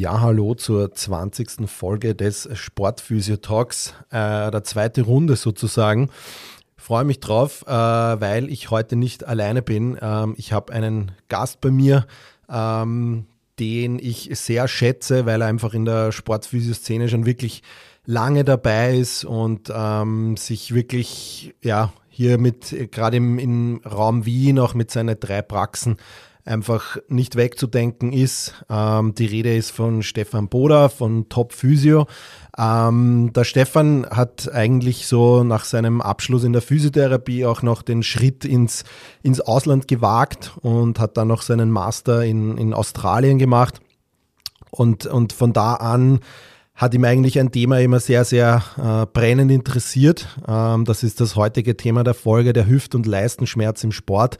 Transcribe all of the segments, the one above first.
Ja, hallo zur 20. Folge des Sportphysio Talks, äh, der zweite Runde sozusagen. Freue mich drauf, äh, weil ich heute nicht alleine bin. Ähm, ich habe einen Gast bei mir, ähm, den ich sehr schätze, weil er einfach in der Sportphysio-Szene schon wirklich lange dabei ist und ähm, sich wirklich, ja, hier mit, gerade im, im Raum Wien, auch mit seinen drei Praxen, einfach nicht wegzudenken ist. Ähm, die Rede ist von Stefan Boda von Top Physio. Ähm, der Stefan hat eigentlich so nach seinem Abschluss in der Physiotherapie auch noch den Schritt ins, ins Ausland gewagt und hat dann noch seinen Master in, in Australien gemacht. Und, und von da an hat ihm eigentlich ein Thema immer sehr, sehr äh, brennend interessiert. Ähm, das ist das heutige Thema der Folge, der Hüft- und Leistenschmerz im Sport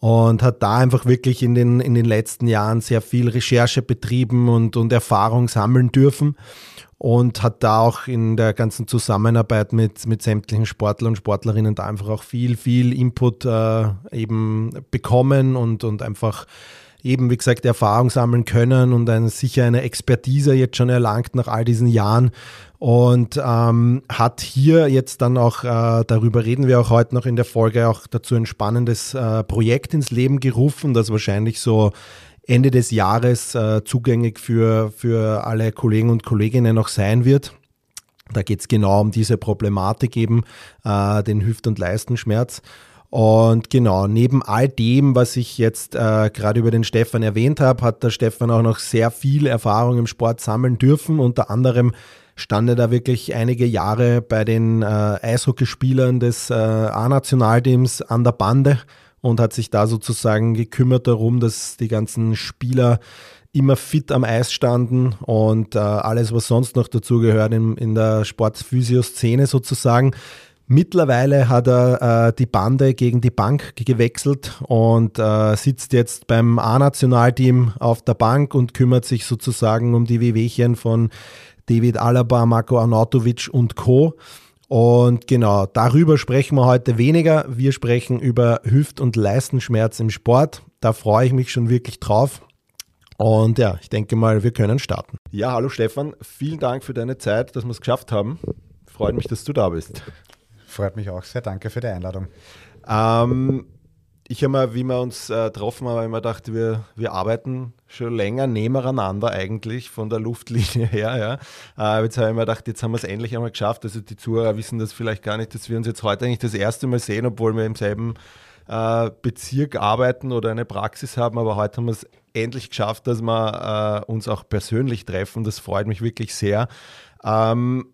und hat da einfach wirklich in den, in den letzten Jahren sehr viel Recherche betrieben und, und Erfahrung sammeln dürfen und hat da auch in der ganzen Zusammenarbeit mit, mit sämtlichen Sportlern und Sportlerinnen da einfach auch viel, viel Input äh, eben bekommen und, und einfach eben, wie gesagt, Erfahrung sammeln können und ein, sicher eine Expertise jetzt schon erlangt nach all diesen Jahren und ähm, hat hier jetzt dann auch, äh, darüber reden wir auch heute noch in der Folge, auch dazu ein spannendes äh, Projekt ins Leben gerufen, das wahrscheinlich so Ende des Jahres äh, zugänglich für, für alle Kollegen und Kolleginnen noch sein wird. Da geht es genau um diese Problematik eben, äh, den Hüft- und Leistenschmerz. Und genau, neben all dem, was ich jetzt äh, gerade über den Stefan erwähnt habe, hat der Stefan auch noch sehr viel Erfahrung im Sport sammeln dürfen. Unter anderem stand er da wirklich einige Jahre bei den äh, Eishockeyspielern des äh, A-Nationalteams an der Bande und hat sich da sozusagen gekümmert darum, dass die ganzen Spieler immer fit am Eis standen und äh, alles, was sonst noch dazugehört in, in der Sportphysio-Szene sozusagen. Mittlerweile hat er äh, die Bande gegen die Bank gewechselt und äh, sitzt jetzt beim A-Nationalteam auf der Bank und kümmert sich sozusagen um die Wehwehchen von David Alaba, Marco Arnautovic und Co. Und genau, darüber sprechen wir heute weniger. Wir sprechen über Hüft- und Leistenschmerz im Sport. Da freue ich mich schon wirklich drauf. Und ja, ich denke mal, wir können starten. Ja, hallo Stefan, vielen Dank für deine Zeit, dass wir es geschafft haben. Freut mich, dass du da bist. Freut mich auch sehr. Danke für die Einladung. Ähm, ich habe mal, wie wir uns äh, getroffen haben, immer gedacht, wir, wir arbeiten schon länger nebeneinander eigentlich von der Luftlinie her. Ja. Äh, jetzt habe ich mir gedacht, jetzt haben wir es endlich einmal geschafft. Also die Zuhörer wissen das vielleicht gar nicht, dass wir uns jetzt heute eigentlich das erste Mal sehen, obwohl wir im selben äh, Bezirk arbeiten oder eine Praxis haben. Aber heute haben wir es endlich geschafft, dass wir äh, uns auch persönlich treffen. Das freut mich wirklich sehr. Ähm,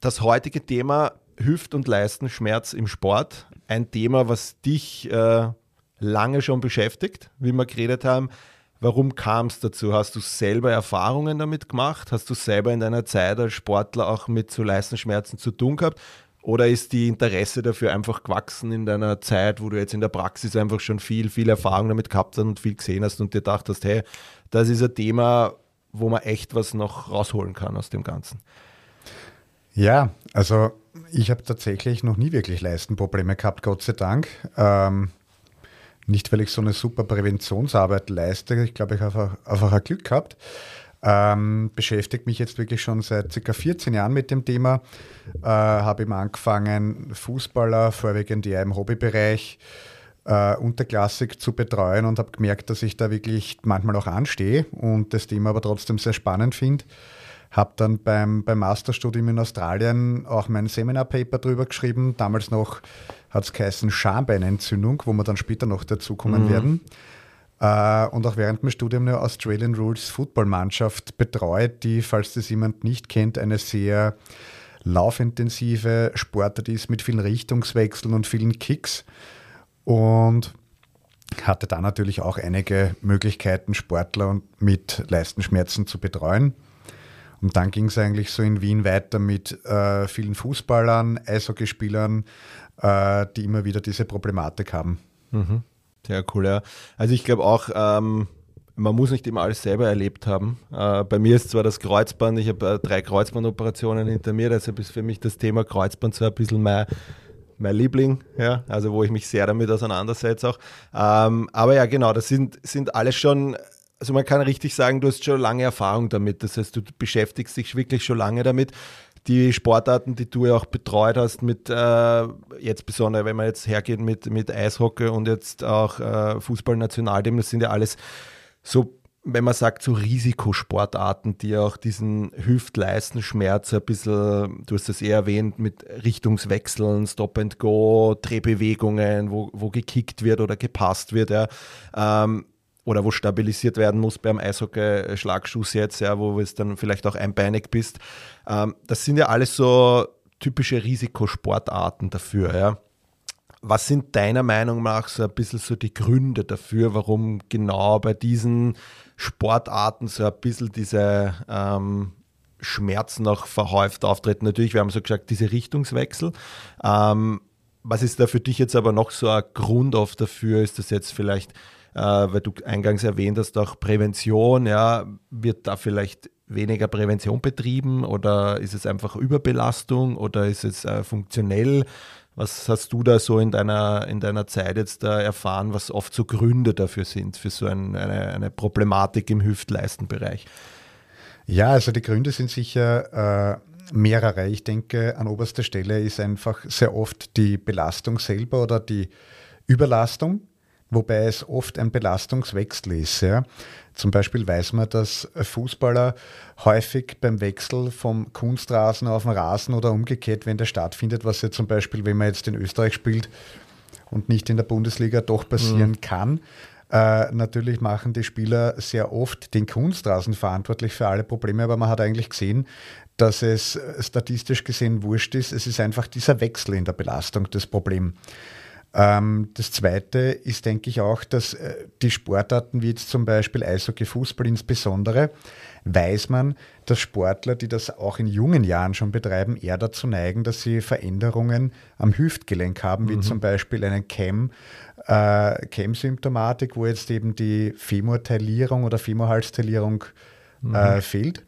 das heutige Thema Hüft- und Leistenschmerz im Sport. Ein Thema, was dich äh, lange schon beschäftigt, wie wir geredet haben. Warum kam es dazu? Hast du selber Erfahrungen damit gemacht? Hast du selber in deiner Zeit als Sportler auch mit so Leistenschmerzen zu tun gehabt? Oder ist die Interesse dafür einfach gewachsen in deiner Zeit, wo du jetzt in der Praxis einfach schon viel, viel Erfahrung damit gehabt hast und viel gesehen hast und dir gedacht hast, hey, das ist ein Thema, wo man echt was noch rausholen kann aus dem Ganzen? Ja, also ich habe tatsächlich noch nie wirklich Leistenprobleme gehabt, Gott sei Dank. Ähm, nicht, weil ich so eine super Präventionsarbeit leiste, ich glaube, ich habe einfach, einfach ein Glück gehabt. Ähm, beschäftige mich jetzt wirklich schon seit circa 14 Jahren mit dem Thema. Äh, habe eben angefangen, Fußballer, vorwiegend eher im Hobbybereich, äh, unterklassig zu betreuen und habe gemerkt, dass ich da wirklich manchmal auch anstehe und das Thema aber trotzdem sehr spannend finde. Habe dann beim, beim Masterstudium in Australien auch mein Seminarpaper drüber geschrieben. Damals noch hat es geheißen Schambeinentzündung, wo wir dann später noch dazukommen mhm. werden. Äh, und auch während dem Studium eine Australian Rules Footballmannschaft betreut, die, falls das jemand nicht kennt, eine sehr laufintensive Sportart ist mit vielen Richtungswechseln und vielen Kicks. Und hatte da natürlich auch einige Möglichkeiten, Sportler mit Leistenschmerzen zu betreuen. Und dann ging es eigentlich so in Wien weiter mit äh, vielen Fußballern, Eishockeyspielern, äh, die immer wieder diese Problematik haben. Mhm. Sehr cool, ja. Also ich glaube auch, ähm, man muss nicht immer alles selber erlebt haben. Äh, bei mir ist zwar das Kreuzband, ich habe äh, drei Kreuzbandoperationen hinter mir, deshalb ist für mich das Thema Kreuzband so ein bisschen mein, mein Liebling, ja, also wo ich mich sehr damit auseinandersetze auch. Ähm, aber ja, genau, das sind, sind alles schon, also man kann richtig sagen, du hast schon lange Erfahrung damit. Das heißt, du beschäftigst dich wirklich schon lange damit. Die Sportarten, die du ja auch betreut hast, mit äh, jetzt besonders, wenn man jetzt hergeht mit, mit Eishockey und jetzt auch äh, Fußballnationalteam, das sind ja alles so wenn man sagt, so Risikosportarten, die auch diesen Hüft-Leistenschmerz ein bisschen, du hast das eher erwähnt, mit Richtungswechseln, Stop and Go, Drehbewegungen, wo, wo gekickt wird oder gepasst wird, ja. Ähm, oder wo stabilisiert werden muss beim Eishockey-Schlagschuss jetzt, ja, wo es dann vielleicht auch einbeinig bist. Ähm, das sind ja alles so typische Risikosportarten dafür, ja. Was sind deiner Meinung nach so ein bisschen so die Gründe dafür, warum genau bei diesen Sportarten so ein bisschen diese ähm, Schmerzen noch verhäuft auftreten? Natürlich, wir haben so gesagt, diese Richtungswechsel. Ähm, was ist da für dich jetzt aber noch so ein Grund oft dafür? Ist das jetzt vielleicht, weil du eingangs erwähnt hast, auch Prävention, ja, wird da vielleicht weniger Prävention betrieben oder ist es einfach Überbelastung oder ist es äh, funktionell? Was hast du da so in deiner, in deiner Zeit jetzt da erfahren, was oft so Gründe dafür sind, für so ein, eine, eine Problematik im Hüftleistenbereich? Ja, also die Gründe sind sicher äh, mehrere. Ich denke, an oberster Stelle ist einfach sehr oft die Belastung selber oder die Überlastung wobei es oft ein Belastungswechsel ist. Ja. Zum Beispiel weiß man, dass Fußballer häufig beim Wechsel vom Kunstrasen auf den Rasen oder umgekehrt, wenn der stattfindet, was ja zum Beispiel, wenn man jetzt in Österreich spielt und nicht in der Bundesliga, doch passieren mhm. kann. Äh, natürlich machen die Spieler sehr oft den Kunstrasen verantwortlich für alle Probleme, aber man hat eigentlich gesehen, dass es statistisch gesehen wurscht ist. Es ist einfach dieser Wechsel in der Belastung das Problem. Ähm, das Zweite ist, denke ich, auch, dass äh, die Sportarten wie jetzt zum Beispiel Eishockey, Fußball insbesondere, weiß man, dass Sportler, die das auch in jungen Jahren schon betreiben, eher dazu neigen, dass sie Veränderungen am Hüftgelenk haben, wie mhm. zum Beispiel einen Cam, äh, Cam-Symptomatik, wo jetzt eben die Femortailierung oder Femorhalstailierung mhm. äh, fehlt.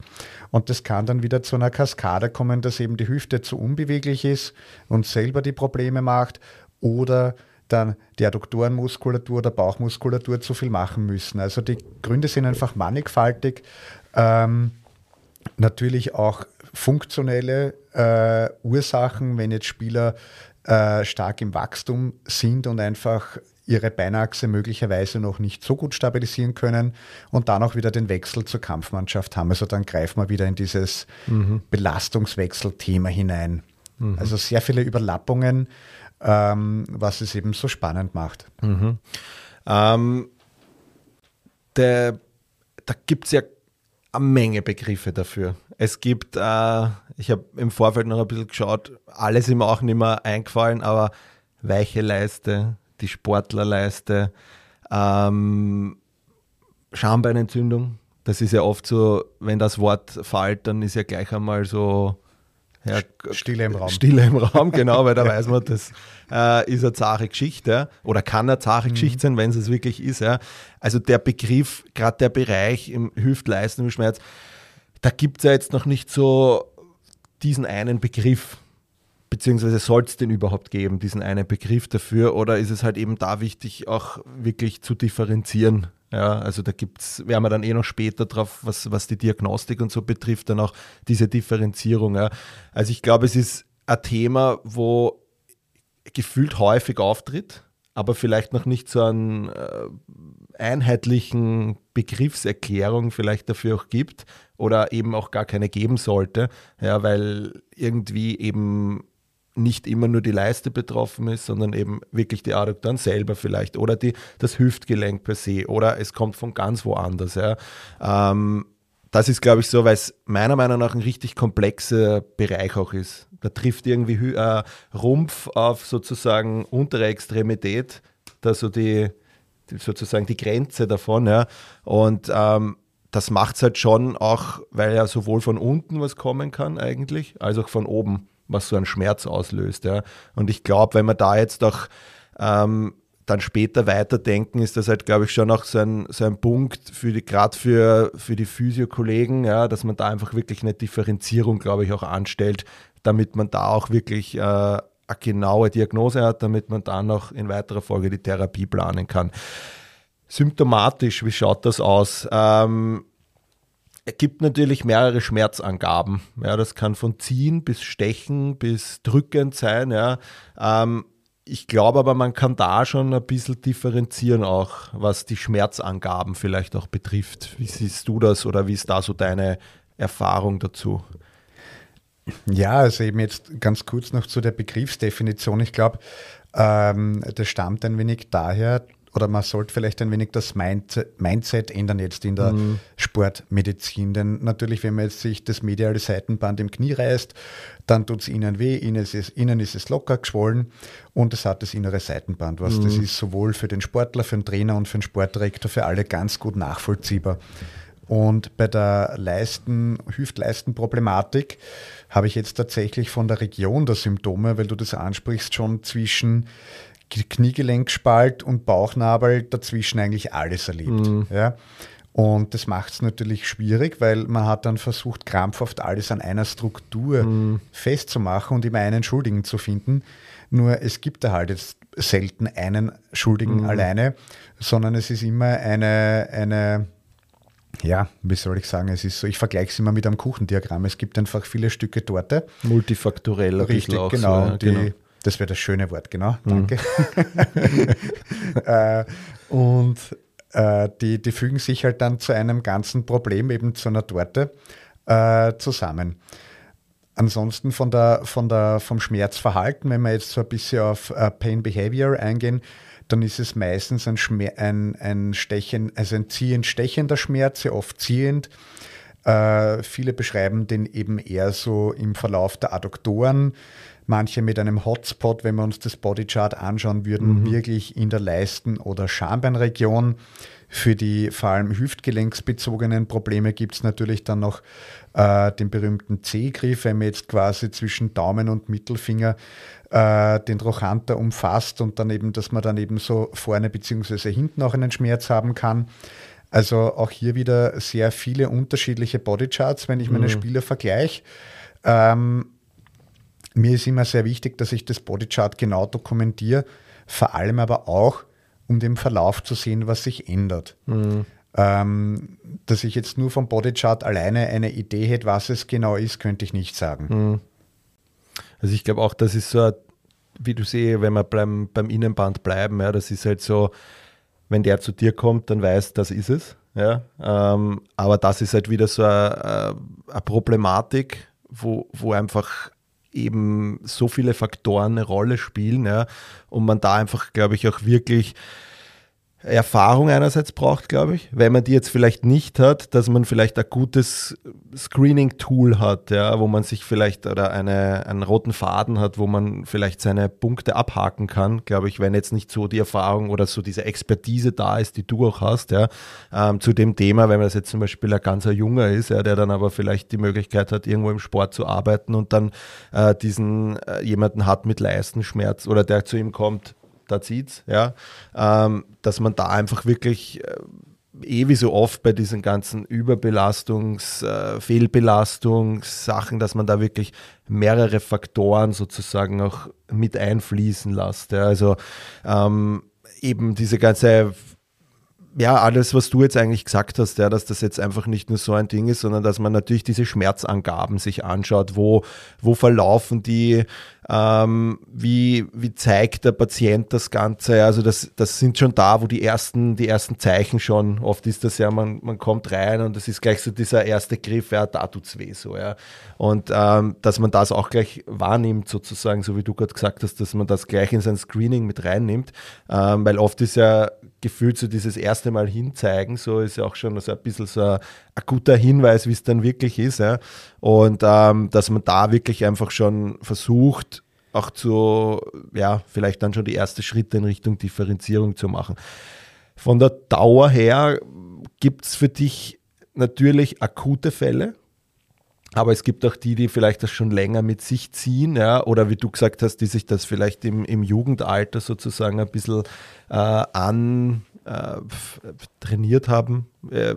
Und das kann dann wieder zu einer Kaskade kommen, dass eben die Hüfte zu unbeweglich ist und selber die Probleme macht oder dann die Adduktorenmuskulatur oder Bauchmuskulatur zu viel machen müssen. Also die Gründe sind einfach mannigfaltig. Ähm, natürlich auch funktionelle äh, Ursachen, wenn jetzt Spieler äh, stark im Wachstum sind und einfach ihre Beinachse möglicherweise noch nicht so gut stabilisieren können und dann auch wieder den Wechsel zur Kampfmannschaft haben. Also dann greifen wir wieder in dieses mhm. Belastungswechsel-Thema hinein. Mhm. Also sehr viele Überlappungen ähm, was es eben so spannend macht. Mhm. Ähm, der, da gibt es ja eine Menge Begriffe dafür. Es gibt, äh, ich habe im Vorfeld noch ein bisschen geschaut, alles ist mir auch nicht mehr eingefallen, aber weiche Leiste, die Sportlerleiste, ähm, Schambeinentzündung. Das ist ja oft so, wenn das Wort fällt, dann ist ja gleich einmal so ja, Stille im Raum. Stille im Raum, genau, weil da weiß man, das äh, ist eine zahre Geschichte oder kann eine zahre mhm. Geschichte sein, wenn es es wirklich ist. Ja. Also der Begriff, gerade der Bereich im Hüftleisten, im Schmerz, da gibt es ja jetzt noch nicht so diesen einen Begriff, beziehungsweise soll es den überhaupt geben, diesen einen Begriff dafür, oder ist es halt eben da wichtig, auch wirklich zu differenzieren? Ja, also da gibt's, werden wir dann eh noch später drauf, was, was die Diagnostik und so betrifft, dann auch diese Differenzierung. Ja. Also ich glaube, es ist ein Thema, wo gefühlt häufig auftritt, aber vielleicht noch nicht so einen äh, einheitlichen Begriffserklärung vielleicht dafür auch gibt oder eben auch gar keine geben sollte, ja, weil irgendwie eben nicht immer nur die Leiste betroffen ist, sondern eben wirklich die Adduktoren selber vielleicht oder die, das Hüftgelenk per se oder es kommt von ganz woanders. Ja. Ähm, das ist, glaube ich, so, weil es meiner Meinung nach ein richtig komplexer Bereich auch ist. Da trifft irgendwie äh, Rumpf auf sozusagen untere Extremität, da so die, die, sozusagen die Grenze davon. Ja. Und ähm, das macht es halt schon auch, weil ja sowohl von unten was kommen kann eigentlich, als auch von oben, was so einen Schmerz auslöst. Ja. Und ich glaube, wenn man da jetzt auch ähm, dann später weiterdenken, ist das halt, glaube ich, schon auch so ein, so ein Punkt für die, gerade für, für die Physiokollegen, ja, dass man da einfach wirklich eine Differenzierung, glaube ich, auch anstellt, damit man da auch wirklich äh, eine genaue Diagnose hat, damit man dann auch in weiterer Folge die Therapie planen kann. Symptomatisch, wie schaut das aus? Ähm, es gibt natürlich mehrere Schmerzangaben. Ja, das kann von Ziehen bis Stechen bis Drückend sein. Ja. Ähm, ich glaube aber, man kann da schon ein bisschen differenzieren, auch was die Schmerzangaben vielleicht auch betrifft. Wie siehst du das oder wie ist da so deine Erfahrung dazu? Ja, also eben jetzt ganz kurz noch zu der Begriffsdefinition. Ich glaube, ähm, das stammt ein wenig daher, oder man sollte vielleicht ein wenig das Mindset ändern jetzt in der mhm. Sportmedizin. Denn natürlich, wenn man jetzt sich das mediale Seitenband im Knie reißt, dann tut es innen weh, innen ist, es, innen ist es locker geschwollen und es hat das innere Seitenband. Was mhm. das ist sowohl für den Sportler, für den Trainer und für den Sportdirektor, für alle ganz gut nachvollziehbar. Und bei der Leisten, Hüft-Leisten-Problematik habe ich jetzt tatsächlich von der Region der Symptome, weil du das ansprichst, schon zwischen Kniegelenkspalt und Bauchnabel dazwischen eigentlich alles erlebt. Mhm. Ja. Und das macht es natürlich schwierig, weil man hat dann versucht, krampfhaft alles an einer Struktur mhm. festzumachen und immer einen Schuldigen zu finden. Nur es gibt da halt jetzt selten einen Schuldigen mhm. alleine, sondern es ist immer eine, eine, ja, wie soll ich sagen, es ist so, ich vergleiche es immer mit einem Kuchendiagramm. Es gibt einfach viele Stücke Torte. Multifaktorell, richtig, genau. So, ja, die, genau das wäre das schöne Wort, genau. Mhm. Danke. äh, und äh, die, die fügen sich halt dann zu einem ganzen Problem, eben zu einer Torte, äh, zusammen. Ansonsten von der, von der, vom Schmerzverhalten, wenn wir jetzt so ein bisschen auf äh, Pain Behavior eingehen, dann ist es meistens ein, Schmer ein, ein Stechen, also ein ziehend stechender Schmerz, sehr oft ziehend. Äh, viele beschreiben den eben eher so im Verlauf der Adduktoren manche mit einem Hotspot, wenn wir uns das Bodychart anschauen würden, mhm. wirklich in der Leisten- oder Schambeinregion. Für die vor allem hüftgelenksbezogenen Probleme gibt es natürlich dann noch äh, den berühmten C-Griff, wenn man jetzt quasi zwischen Daumen und Mittelfinger äh, den Trochanter umfasst und dann eben, dass man dann eben so vorne bzw. hinten auch einen Schmerz haben kann. Also auch hier wieder sehr viele unterschiedliche Bodycharts, wenn ich meine mhm. Spieler vergleiche. Ähm, mir ist immer sehr wichtig, dass ich das Bodychart genau dokumentiere, vor allem aber auch, um den Verlauf zu sehen, was sich ändert. Mhm. Ähm, dass ich jetzt nur vom Bodychart alleine eine Idee hätte, was es genau ist, könnte ich nicht sagen. Mhm. Also ich glaube auch, das ist so, wie du siehst, wenn wir beim, beim Innenband bleiben, ja, das ist halt so, wenn der zu dir kommt, dann weiß, das ist es. Ja, ähm, aber das ist halt wieder so eine, eine Problematik, wo, wo einfach eben so viele Faktoren eine Rolle spielen ja, und man da einfach, glaube ich, auch wirklich Erfahrung einerseits braucht, glaube ich, wenn man die jetzt vielleicht nicht hat, dass man vielleicht ein gutes Screening-Tool hat, ja, wo man sich vielleicht oder eine, einen roten Faden hat, wo man vielleicht seine Punkte abhaken kann, glaube ich, wenn jetzt nicht so die Erfahrung oder so diese Expertise da ist, die du auch hast, ja, ähm, zu dem Thema, wenn man das jetzt zum Beispiel ein ganzer Junger ist, ja, der dann aber vielleicht die Möglichkeit hat, irgendwo im Sport zu arbeiten und dann äh, diesen äh, jemanden hat mit Leistenschmerz oder der zu ihm kommt, da zieht's, ja, ähm, dass man da einfach wirklich äh, eh wie so oft bei diesen ganzen Überbelastungs-, äh, Fehlbelastungssachen, dass man da wirklich mehrere Faktoren sozusagen auch mit einfließen lässt. Ja. Also ähm, eben diese ganze ja, alles, was du jetzt eigentlich gesagt hast, ja, dass das jetzt einfach nicht nur so ein Ding ist, sondern dass man natürlich diese Schmerzangaben sich anschaut, wo, wo verlaufen die, ähm, wie, wie zeigt der Patient das Ganze? Also das, das sind schon da, wo die ersten, die ersten Zeichen schon, oft ist das ja, man, man kommt rein und das ist gleich so dieser erste Griff, ja, da tut's weh so, ja. Und ähm, dass man das auch gleich wahrnimmt, sozusagen, so wie du gerade gesagt hast, dass man das gleich in sein Screening mit reinnimmt, ähm, weil oft ist ja gefühlt so dieses erste Mal hinzeigen, so ist ja auch schon so ein bisschen so ein, guter Hinweis, wie es dann wirklich ist. Ja. Und ähm, dass man da wirklich einfach schon versucht, auch zu, ja, vielleicht dann schon die ersten Schritte in Richtung Differenzierung zu machen. Von der Dauer her gibt es für dich natürlich akute Fälle, aber es gibt auch die, die vielleicht das schon länger mit sich ziehen, ja, oder wie du gesagt hast, die sich das vielleicht im, im Jugendalter sozusagen ein bisschen äh, an äh, trainiert haben äh,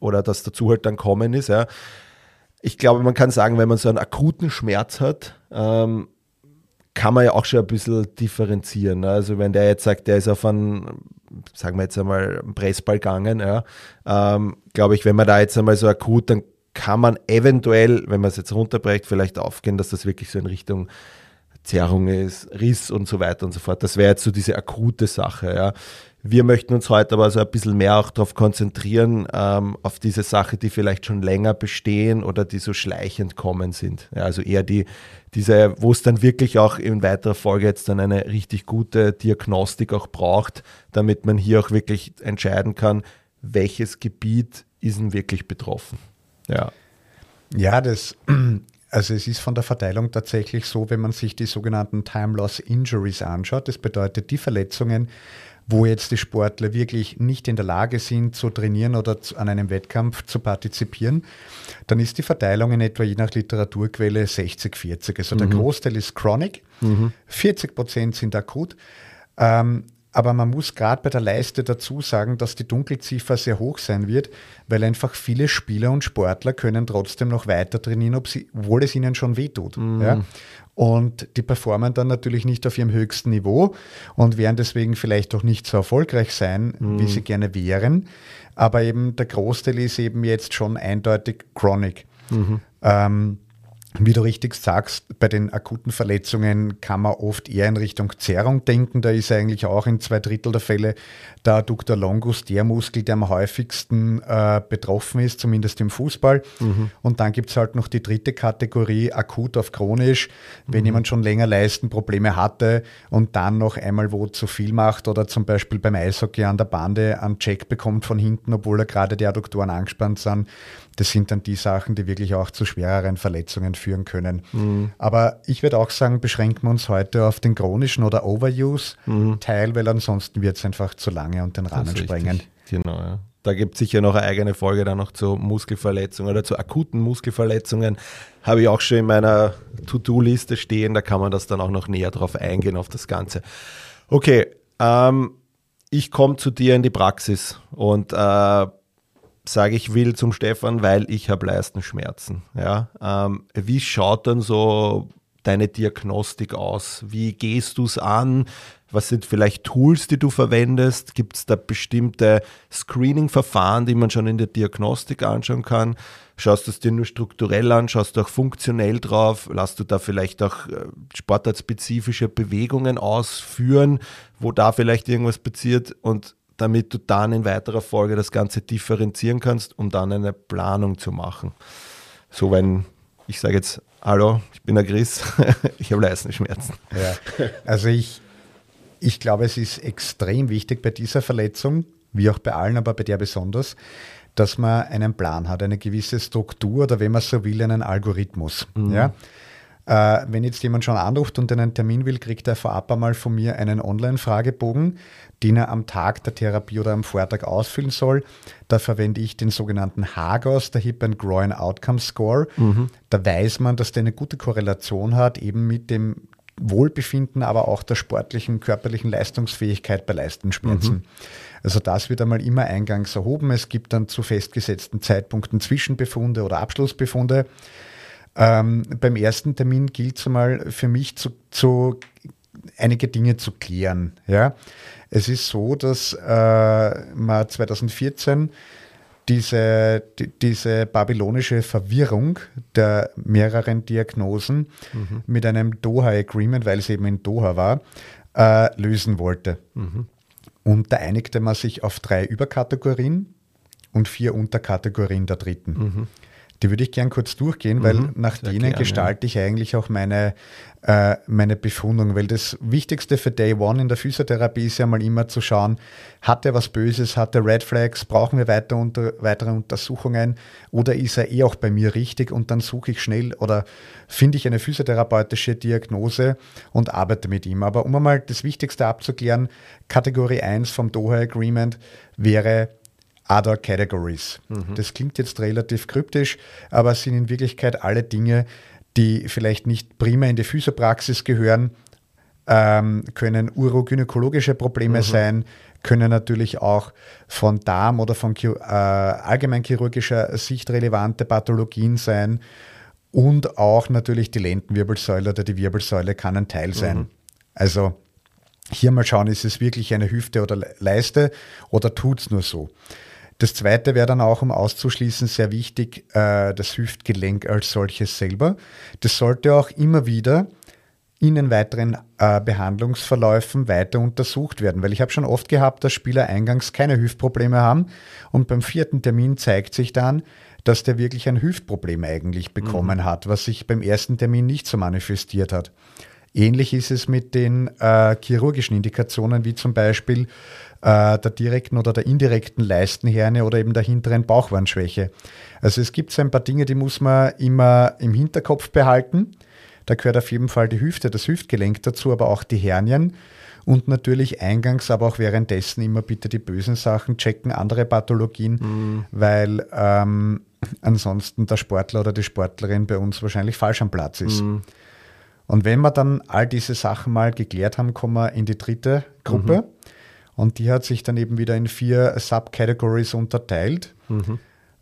oder das dazu halt dann kommen ist, ja. Ich glaube, man kann sagen, wenn man so einen akuten Schmerz hat, ähm, kann man ja auch schon ein bisschen differenzieren. Ne? Also wenn der jetzt sagt, der ist auf einen, sagen wir jetzt einmal, Pressball gegangen, ja, ähm, glaube ich, wenn man da jetzt einmal so akut, dann kann man eventuell, wenn man es jetzt runterbrecht, vielleicht aufgehen, dass das wirklich so in Richtung Zerrung ist, Riss und so weiter und so fort. Das wäre jetzt so diese akute Sache. Ja. Wir möchten uns heute aber so ein bisschen mehr auch darauf konzentrieren, ähm, auf diese Sache, die vielleicht schon länger bestehen oder die so schleichend kommen sind. Ja, also eher die, diese, wo es dann wirklich auch in weiterer Folge jetzt dann eine richtig gute Diagnostik auch braucht, damit man hier auch wirklich entscheiden kann, welches Gebiet ist denn wirklich betroffen. Ja. Ja, das, also es ist von der Verteilung tatsächlich so, wenn man sich die sogenannten Time Loss Injuries anschaut, das bedeutet die Verletzungen, wo jetzt die Sportler wirklich nicht in der Lage sind zu trainieren oder an einem Wettkampf zu partizipieren, dann ist die Verteilung in etwa je nach Literaturquelle 60-40. Also mhm. der Großteil ist chronic, mhm. 40 Prozent sind akut. Ähm, aber man muss gerade bei der Leiste dazu sagen, dass die Dunkelziffer sehr hoch sein wird, weil einfach viele Spieler und Sportler können trotzdem noch weiter trainieren, obwohl es ihnen schon wehtut. Mhm. Ja? Und die performen dann natürlich nicht auf ihrem höchsten Niveau und werden deswegen vielleicht auch nicht so erfolgreich sein, mhm. wie sie gerne wären. Aber eben der Großteil ist eben jetzt schon eindeutig chronic. Mhm. Ähm, wie du richtig sagst, bei den akuten Verletzungen kann man oft eher in Richtung Zerrung denken. Da ist eigentlich auch in zwei Drittel der Fälle der Adductor longus der Muskel, der am häufigsten äh, betroffen ist, zumindest im Fußball. Mhm. Und dann gibt es halt noch die dritte Kategorie, akut auf chronisch, wenn mhm. jemand schon länger Leistenprobleme hatte und dann noch einmal wo zu viel macht oder zum Beispiel beim Eishockey an der Bande einen Check bekommt von hinten, obwohl er gerade die Adduktoren angespannt sind das sind dann die Sachen, die wirklich auch zu schwereren Verletzungen führen können. Mhm. Aber ich würde auch sagen, beschränken wir uns heute auf den chronischen oder Overuse-Teil, mhm. weil ansonsten wird es einfach zu lange und den Rahmen sprengen. Genau, ja. Da gibt es sicher noch eine eigene Folge dann noch zu Muskelverletzungen oder zu akuten Muskelverletzungen. Habe ich auch schon in meiner To-Do-Liste stehen. Da kann man das dann auch noch näher drauf eingehen, auf das Ganze. Okay, ähm, ich komme zu dir in die Praxis und äh, sage ich will zum Stefan, weil ich habe Leistenschmerzen. Ja? Ähm, wie schaut dann so deine Diagnostik aus? Wie gehst du es an? Was sind vielleicht Tools, die du verwendest? Gibt es da bestimmte Screening-Verfahren, die man schon in der Diagnostik anschauen kann? Schaust du es dir nur strukturell an? Schaust du auch funktionell drauf? Lass du da vielleicht auch äh, sportartspezifische Bewegungen ausführen, wo da vielleicht irgendwas passiert? Und damit du dann in weiterer Folge das Ganze differenzieren kannst, um dann eine Planung zu machen. So, wenn ich sage jetzt, hallo, ich bin der Chris, ich habe Leistenschmerzen. Ja, also ich, ich glaube, es ist extrem wichtig bei dieser Verletzung, wie auch bei allen, aber bei der besonders, dass man einen Plan hat, eine gewisse Struktur oder wenn man so will, einen Algorithmus. Mhm. Ja? Äh, wenn jetzt jemand schon anruft und einen Termin will, kriegt er vorab einmal von mir einen Online-Fragebogen, den er am Tag der Therapie oder am Vortag ausfüllen soll. Da verwende ich den sogenannten HAGOS, der Hip and Groin Outcome Score. Mhm. Da weiß man, dass der eine gute Korrelation hat, eben mit dem Wohlbefinden, aber auch der sportlichen, körperlichen Leistungsfähigkeit bei Leistenschmerzen. Mhm. Also das wird einmal immer eingangs erhoben. Es gibt dann zu festgesetzten Zeitpunkten Zwischenbefunde oder Abschlussbefunde. Ähm, beim ersten Termin gilt es einmal für mich zu, zu einige Dinge zu klären. Ja? Es ist so, dass äh, man 2014 diese, die, diese babylonische Verwirrung der mehreren Diagnosen mhm. mit einem Doha-Agreement, weil es eben in Doha war, äh, lösen wollte. Mhm. Und da einigte man sich auf drei Überkategorien und vier Unterkategorien der dritten. Mhm. Die würde ich gern kurz durchgehen, weil mhm, nach denen gerne. gestalte ich eigentlich auch meine, äh, meine Befundung. Weil das Wichtigste für Day One in der Physiotherapie ist ja mal immer zu schauen, hat er was Böses, hat er Red Flags, brauchen wir weiter unter, weitere Untersuchungen oder ist er eh auch bei mir richtig und dann suche ich schnell oder finde ich eine physiotherapeutische Diagnose und arbeite mit ihm. Aber um einmal das Wichtigste abzuklären, Kategorie 1 vom Doha Agreement wäre Other Categories. Mhm. Das klingt jetzt relativ kryptisch, aber es sind in Wirklichkeit alle Dinge, die vielleicht nicht prima in die Physiopraxis gehören, ähm, können urogynäkologische Probleme mhm. sein, können natürlich auch von Darm oder von äh, allgemeinchirurgischer Sicht relevante Pathologien sein und auch natürlich die Lendenwirbelsäule oder die Wirbelsäule kann ein Teil sein. Mhm. Also hier mal schauen, ist es wirklich eine Hüfte oder Leiste oder tut es nur so. Das zweite wäre dann auch, um auszuschließen, sehr wichtig, äh, das Hüftgelenk als solches selber. Das sollte auch immer wieder in den weiteren äh, Behandlungsverläufen weiter untersucht werden. Weil ich habe schon oft gehabt, dass Spieler eingangs keine Hüftprobleme haben und beim vierten Termin zeigt sich dann, dass der wirklich ein Hüftproblem eigentlich bekommen mhm. hat, was sich beim ersten Termin nicht so manifestiert hat. Ähnlich ist es mit den äh, chirurgischen Indikationen, wie zum Beispiel äh, der direkten oder der indirekten Leistenherne oder eben der hinteren Bauchwandschwäche. Also es gibt so ein paar Dinge, die muss man immer im Hinterkopf behalten. Da gehört auf jeden Fall die Hüfte, das Hüftgelenk dazu, aber auch die Hernien. Und natürlich eingangs, aber auch währenddessen immer bitte die bösen Sachen checken, andere Pathologien, mhm. weil ähm, ansonsten der Sportler oder die Sportlerin bei uns wahrscheinlich falsch am Platz ist. Mhm. Und wenn wir dann all diese Sachen mal geklärt haben, kommen wir in die dritte Gruppe. Mhm. Und die hat sich dann eben wieder in vier Subcategories unterteilt. Mhm.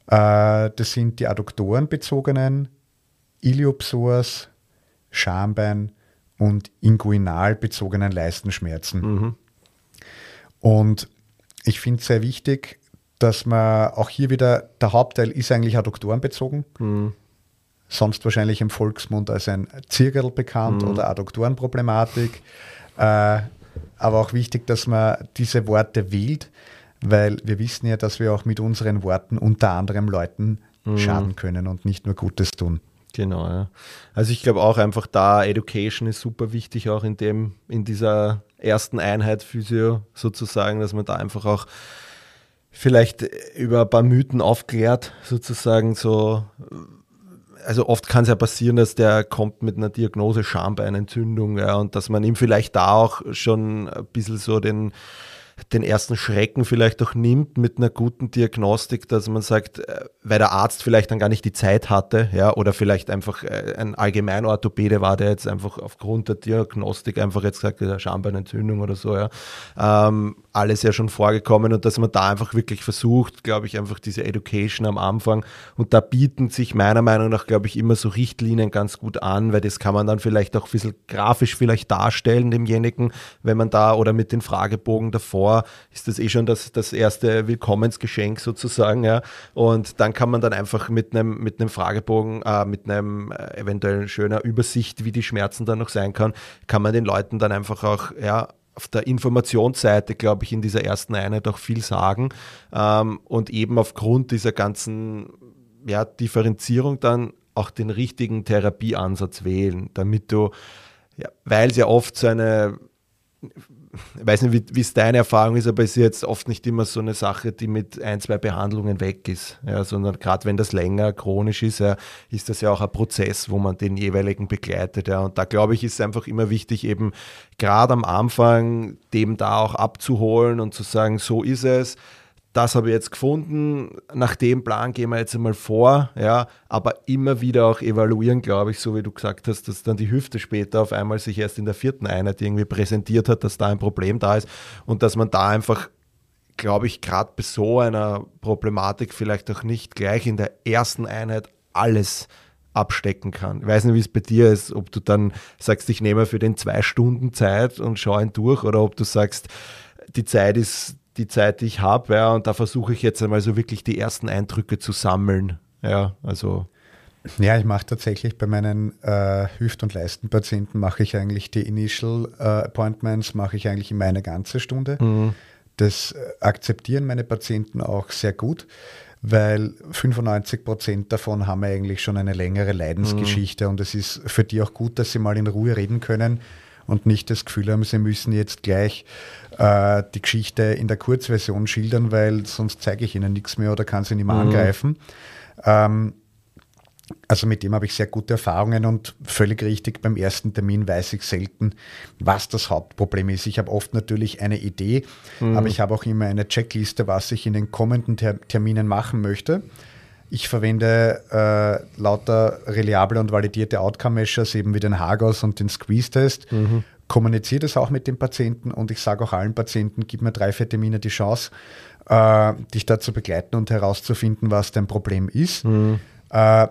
Äh, das sind die adduktorenbezogenen, Iliopsoas, Schambein und inguinal bezogenen Leistenschmerzen. Mhm. Und ich finde es sehr wichtig, dass man auch hier wieder, der Hauptteil ist eigentlich adduktorenbezogen. Mhm. Sonst wahrscheinlich im Volksmund als ein Zirkel bekannt mhm. oder Adduktorenproblematik. Äh, aber auch wichtig, dass man diese Worte wählt, weil wir wissen ja, dass wir auch mit unseren Worten unter anderem Leuten mhm. schaden können und nicht nur Gutes tun. Genau, ja. Also ich glaube auch einfach da, Education ist super wichtig, auch in dem, in dieser ersten Einheit Physio sozusagen, dass man da einfach auch vielleicht über ein paar Mythen aufklärt, sozusagen so. Also oft kann es ja passieren, dass der kommt mit einer Diagnose Schambeinentzündung, ja, und dass man ihm vielleicht da auch schon ein bisschen so den, den ersten Schrecken vielleicht auch nimmt mit einer guten Diagnostik, dass man sagt, äh, weil der Arzt vielleicht dann gar nicht die Zeit hatte, ja, oder vielleicht einfach äh, ein Allgemein-Orthopäde war, der jetzt einfach aufgrund der Diagnostik einfach jetzt gesagt hat, Schambeinentzündung oder so, ja. Ähm, alles ja schon vorgekommen und dass man da einfach wirklich versucht, glaube ich, einfach diese Education am Anfang und da bieten sich meiner Meinung nach, glaube ich, immer so Richtlinien ganz gut an, weil das kann man dann vielleicht auch ein bisschen grafisch vielleicht darstellen, demjenigen, wenn man da oder mit den Fragebogen davor ist das eh schon das, das erste Willkommensgeschenk sozusagen, ja. Und dann kann man dann einfach mit einem, mit einem Fragebogen, äh, mit einem äh, eventuell schöner Übersicht, wie die Schmerzen dann noch sein kann, kann man den Leuten dann einfach auch, ja, auf der Informationsseite, glaube ich, in dieser ersten Einheit auch viel sagen ähm, und eben aufgrund dieser ganzen ja, Differenzierung dann auch den richtigen Therapieansatz wählen, damit du, ja, weil es ja oft so eine ich weiß nicht, wie es deine Erfahrung ist, aber es ist jetzt oft nicht immer so eine Sache, die mit ein, zwei Behandlungen weg ist, ja, sondern gerade wenn das länger chronisch ist, ja, ist das ja auch ein Prozess, wo man den jeweiligen begleitet. Ja. Und da glaube ich, ist es einfach immer wichtig, eben gerade am Anfang dem da auch abzuholen und zu sagen, so ist es das habe ich jetzt gefunden, nach dem Plan gehen wir jetzt einmal vor, ja, aber immer wieder auch evaluieren, glaube ich, so wie du gesagt hast, dass dann die Hüfte später auf einmal sich erst in der vierten Einheit irgendwie präsentiert hat, dass da ein Problem da ist. Und dass man da einfach, glaube ich, gerade bei so einer Problematik vielleicht auch nicht gleich in der ersten Einheit alles abstecken kann. Ich weiß nicht, wie es bei dir ist, ob du dann sagst, ich nehme für den zwei Stunden Zeit und schaue ihn durch oder ob du sagst, die Zeit ist die Zeit, die ich habe, ja, und da versuche ich jetzt einmal so wirklich die ersten Eindrücke zu sammeln. Ja, also. Ja, ich mache tatsächlich bei meinen äh, Hüft- und Leistenpatienten mache ich eigentlich die Initial äh, Appointments, mache ich eigentlich immer eine ganze Stunde. Mhm. Das äh, akzeptieren meine Patienten auch sehr gut, weil 95 Prozent davon haben eigentlich schon eine längere Leidensgeschichte mhm. und es ist für die auch gut, dass sie mal in Ruhe reden können und nicht das Gefühl haben, sie müssen jetzt gleich äh, die Geschichte in der Kurzversion schildern, weil sonst zeige ich ihnen nichts mehr oder kann sie nicht mehr mhm. angreifen. Ähm, also mit dem habe ich sehr gute Erfahrungen und völlig richtig, beim ersten Termin weiß ich selten, was das Hauptproblem ist. Ich habe oft natürlich eine Idee, mhm. aber ich habe auch immer eine Checkliste, was ich in den kommenden Ter Terminen machen möchte. Ich verwende äh, lauter reliable und validierte Outcome-Measures, eben wie den Hagos und den Squeeze-Test. Mhm. Kommuniziere das auch mit den Patienten und ich sage auch allen Patienten, gib mir drei, vier Termine die Chance, äh, dich da zu begleiten und herauszufinden, was dein Problem ist. Mhm. Äh,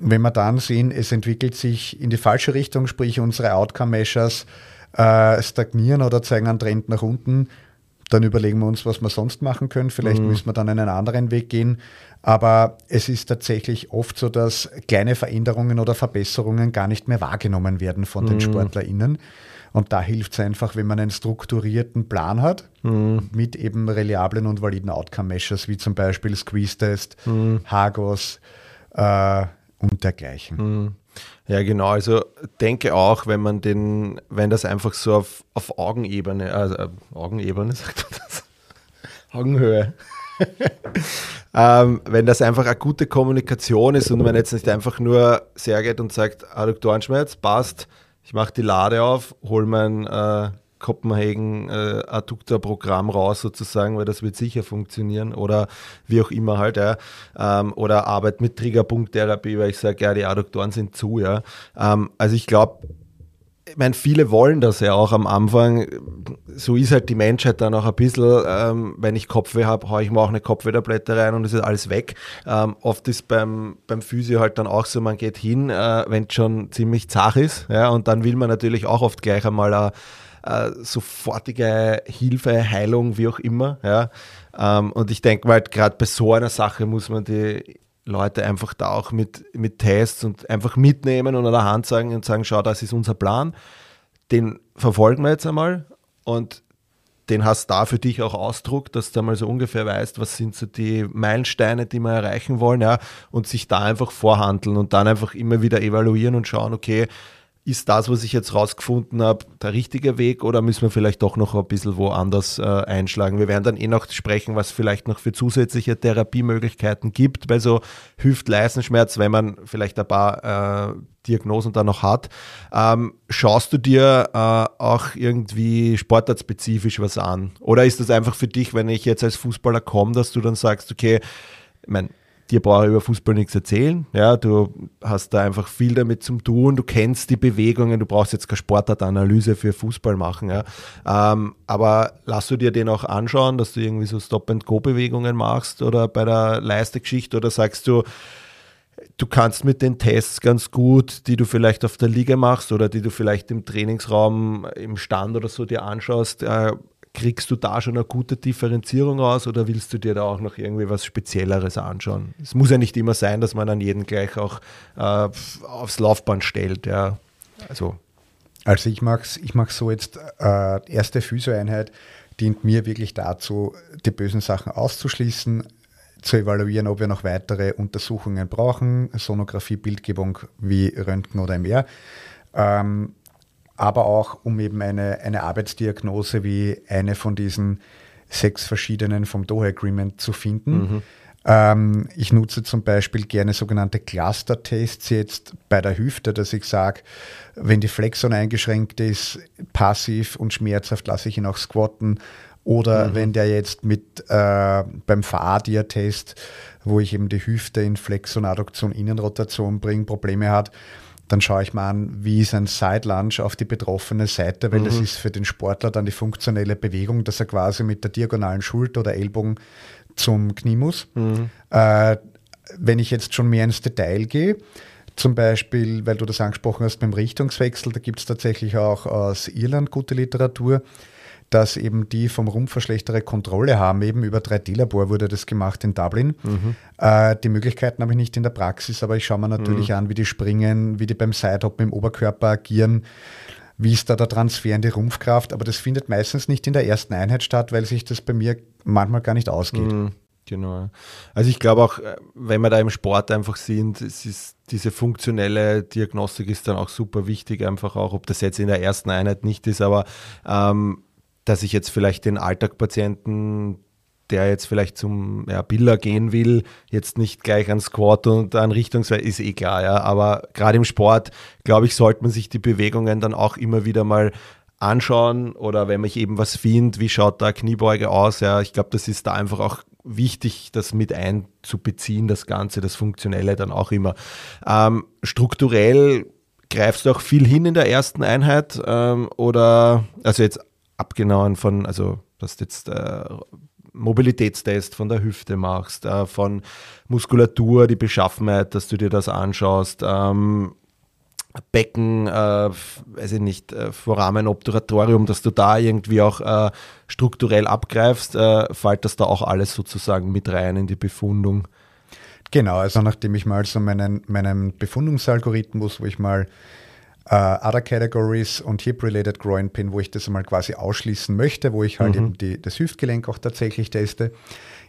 wenn wir dann sehen, es entwickelt sich in die falsche Richtung, sprich unsere Outcome-Measures äh, stagnieren oder zeigen einen Trend nach unten, dann überlegen wir uns, was wir sonst machen können. Vielleicht mhm. müssen wir dann einen anderen Weg gehen. Aber es ist tatsächlich oft so, dass kleine Veränderungen oder Verbesserungen gar nicht mehr wahrgenommen werden von mhm. den SportlerInnen. Und da hilft es einfach, wenn man einen strukturierten Plan hat, mhm. mit eben reliablen und validen Outcome-Measures, wie zum Beispiel Squeeze-Test, mhm. Hagos, äh, und dergleichen. Ja, genau. Also denke auch, wenn man den, wenn das einfach so auf, auf Augenebene, also äh, Augenebene sagt man das, Augenhöhe. ähm, wenn das einfach eine gute Kommunikation ist und man jetzt nicht einfach nur sehr geht und sagt, Adduktorenschmerz, passt, ich mache die Lade auf, hole mein äh, Kopenhagen äh, Adduktor-Programm raus sozusagen, weil das wird sicher funktionieren oder wie auch immer halt, ja. Ähm, oder Arbeit mit Triggerpunkttherapie, weil ich sage, ja, die Adduktoren sind zu, ja. Ähm, also ich glaube, ich meine, viele wollen das ja auch am Anfang. So ist halt die Menschheit dann auch ein bisschen, ähm, wenn ich Kopfweh habe, haue ich mir auch eine Kopfwehtablette rein und es ist alles weg. Ähm, oft ist beim, beim Physio halt dann auch so, man geht hin, äh, wenn es schon ziemlich zach ist, ja, und dann will man natürlich auch oft gleich einmal äh, sofortige Hilfe, Heilung, wie auch immer. Ja. Ähm, und ich denke mal, halt, gerade bei so einer Sache muss man die Leute einfach da auch mit, mit Tests und einfach mitnehmen und an der Hand sagen und sagen, schau, das ist unser Plan. Den verfolgen wir jetzt einmal und den hast da für dich auch Ausdruck, dass du mal so ungefähr weißt, was sind so die Meilensteine, die wir erreichen wollen, ja, und sich da einfach vorhandeln und dann einfach immer wieder evaluieren und schauen, okay, ist das, was ich jetzt rausgefunden habe, der richtige Weg oder müssen wir vielleicht doch noch ein bisschen woanders äh, einschlagen? Wir werden dann eh noch sprechen, was vielleicht noch für zusätzliche Therapiemöglichkeiten gibt bei so Hüft-Leistenschmerz, wenn man vielleicht ein paar äh, Diagnosen da noch hat. Ähm, schaust du dir äh, auch irgendwie sportartspezifisch was an? Oder ist das einfach für dich, wenn ich jetzt als Fußballer komme, dass du dann sagst, okay, ich meine, dir brauche ich über Fußball nichts erzählen. Ja, du hast da einfach viel damit zu tun, du kennst die Bewegungen, du brauchst jetzt keine Sportartanalyse für Fußball machen. Ja. Ähm, aber lass du dir den auch anschauen, dass du irgendwie so Stop-and-Go-Bewegungen machst oder bei der Leistegeschichte oder sagst du, du kannst mit den Tests ganz gut, die du vielleicht auf der Liga machst oder die du vielleicht im Trainingsraum im Stand oder so dir anschaust, äh, kriegst du da schon eine gute Differenzierung aus oder willst du dir da auch noch irgendwie was Spezielleres anschauen? Es muss ja nicht immer sein, dass man an jeden gleich auch äh, aufs Laufband stellt. Ja. Also. also ich mache ich mach's so jetzt, äh, erste Physioeinheit dient mir wirklich dazu, die bösen Sachen auszuschließen, zu evaluieren, ob wir noch weitere Untersuchungen brauchen, Sonographie, Bildgebung wie Röntgen oder MR. Ähm, aber auch um eben eine, eine Arbeitsdiagnose wie eine von diesen sechs verschiedenen vom Doha Agreement zu finden. Mhm. Ähm, ich nutze zum Beispiel gerne sogenannte Cluster-Tests jetzt bei der Hüfte, dass ich sage, wenn die Flexion eingeschränkt ist, passiv und schmerzhaft, lasse ich ihn auch squatten. Oder mhm. wenn der jetzt mit äh, beim Fahrdia-Test, wo ich eben die Hüfte in Flexion, Adduktion, Innenrotation bringe, Probleme hat, dann schaue ich mal an, wie ist ein Side Lunge auf die betroffene Seite, weil mhm. das ist für den Sportler dann die funktionelle Bewegung, dass er quasi mit der diagonalen Schulter oder Ellbogen zum Knie muss. Mhm. Äh, wenn ich jetzt schon mehr ins Detail gehe, zum Beispiel, weil du das angesprochen hast beim Richtungswechsel, da gibt es tatsächlich auch aus Irland gute Literatur dass eben die vom Rumpf schlechtere Kontrolle haben. Eben über 3D-Labor wurde das gemacht in Dublin. Mhm. Äh, die Möglichkeiten habe ich nicht in der Praxis, aber ich schaue mir natürlich mhm. an, wie die springen, wie die beim Sidehoppen im Oberkörper agieren. Wie ist da der Transfer in die Rumpfkraft? Aber das findet meistens nicht in der ersten Einheit statt, weil sich das bei mir manchmal gar nicht ausgeht. Mhm. Genau. Also ich glaube auch, äh, wenn wir da im Sport einfach sind, ist diese funktionelle Diagnostik ist dann auch super wichtig, einfach auch, ob das jetzt in der ersten Einheit nicht ist, aber ähm, dass ich jetzt vielleicht den Alltagpatienten der jetzt vielleicht zum ja, Biller gehen will, jetzt nicht gleich an Squat und an Richtungsweise, ist eh klar, ja. Aber gerade im Sport, glaube ich, sollte man sich die Bewegungen dann auch immer wieder mal anschauen oder wenn mich eben was findet, wie schaut da Kniebeuge aus, ja. Ich glaube, das ist da einfach auch wichtig, das mit einzubeziehen, das Ganze, das Funktionelle dann auch immer. Ähm, strukturell greifst du auch viel hin in der ersten Einheit ähm, oder, also jetzt abgenommen von, also dass du jetzt äh, Mobilitätstest von der Hüfte machst, äh, von Muskulatur, die Beschaffenheit, dass du dir das anschaust, ähm, Becken, äh, weiß ich nicht, äh, Foramen, Obturatorium, dass du da irgendwie auch äh, strukturell abgreifst, äh, fällt das da auch alles sozusagen mit rein in die Befundung? Genau, also nachdem ich mal so meinen, meinen Befundungsalgorithmus, wo ich mal Uh, Other Categories und Hip-Related Groin Pain, wo ich das mal quasi ausschließen möchte, wo ich halt mhm. eben die, das Hüftgelenk auch tatsächlich teste,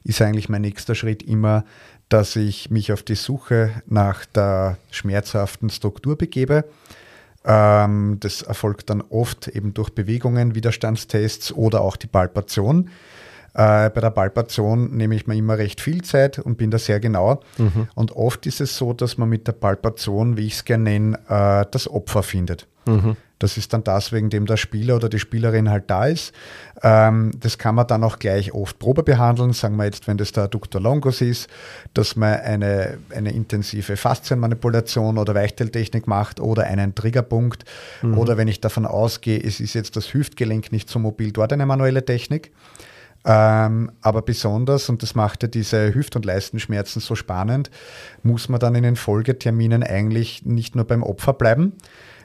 ist eigentlich mein nächster Schritt immer, dass ich mich auf die Suche nach der schmerzhaften Struktur begebe. Ähm, das erfolgt dann oft eben durch Bewegungen, Widerstandstests oder auch die Palpation. Äh, bei der Palpation nehme ich mir immer recht viel Zeit und bin da sehr genau. Mhm. Und oft ist es so, dass man mit der Palpation, wie ich es gerne nenne, äh, das Opfer findet. Mhm. Das ist dann das, wegen dem der Spieler oder die Spielerin halt da ist. Ähm, das kann man dann auch gleich oft Probe behandeln. Sagen wir jetzt, wenn das der Adductor longus ist, dass man eine, eine intensive Faszienmanipulation oder Weichteiltechnik macht oder einen Triggerpunkt. Mhm. Oder wenn ich davon ausgehe, es ist jetzt das Hüftgelenk nicht so mobil, dort eine manuelle Technik. Ähm, aber besonders, und das macht ja diese Hüft- und Leistenschmerzen so spannend, muss man dann in den Folgeterminen eigentlich nicht nur beim Opfer bleiben,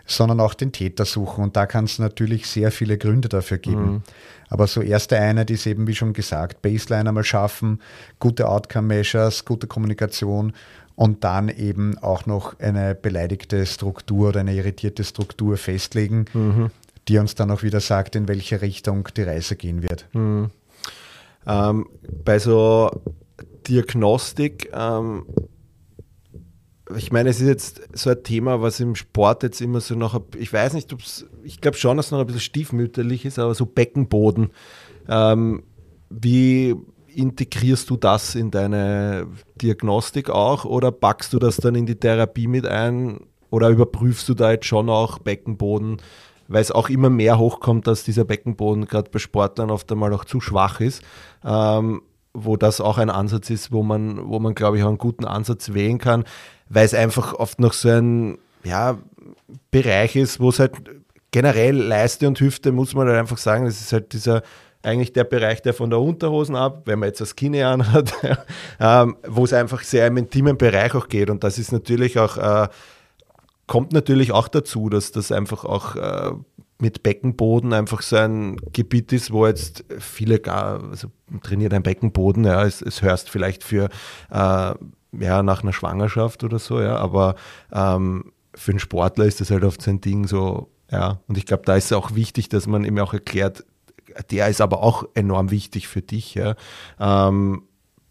sondern auch den Täter suchen. Und da kann es natürlich sehr viele Gründe dafür geben. Mhm. Aber so erste Einheit ist eben, wie schon gesagt, Baseline einmal schaffen, gute Outcome-Measures, gute Kommunikation und dann eben auch noch eine beleidigte Struktur oder eine irritierte Struktur festlegen, mhm. die uns dann auch wieder sagt, in welche Richtung die Reise gehen wird. Mhm. Ähm, bei so Diagnostik, ähm, ich meine, es ist jetzt so ein Thema, was im Sport jetzt immer so noch, ich weiß nicht, ob es, ich glaube schon, dass es noch ein bisschen stiefmütterlich ist, aber so Beckenboden. Ähm, wie integrierst du das in deine Diagnostik auch oder packst du das dann in die Therapie mit ein oder überprüfst du da jetzt schon auch Beckenboden? Weil es auch immer mehr hochkommt, dass dieser Beckenboden gerade bei Sportlern oft einmal auch zu schwach ist. Ähm, wo das auch ein Ansatz ist, wo man, wo man, glaube ich, auch einen guten Ansatz wählen kann, weil es einfach oft noch so ein ja, Bereich ist, wo es halt generell Leiste und Hüfte, muss man halt einfach sagen, das ist halt dieser eigentlich der Bereich, der von der Unterhosen ab, wenn man jetzt das Kine anhat, ähm, wo es einfach sehr im intimen Bereich auch geht. Und das ist natürlich auch äh, kommt natürlich auch dazu, dass das einfach auch äh, mit Beckenboden einfach so ein Gebiet ist, wo jetzt viele gar, also trainiert ein Beckenboden, ja, es, es hörst vielleicht für äh, ja, nach einer Schwangerschaft oder so, ja, aber ähm, für einen Sportler ist das halt oft sein Ding so, ja, und ich glaube, da ist es auch wichtig, dass man ihm auch erklärt, der ist aber auch enorm wichtig für dich, ja. Ähm,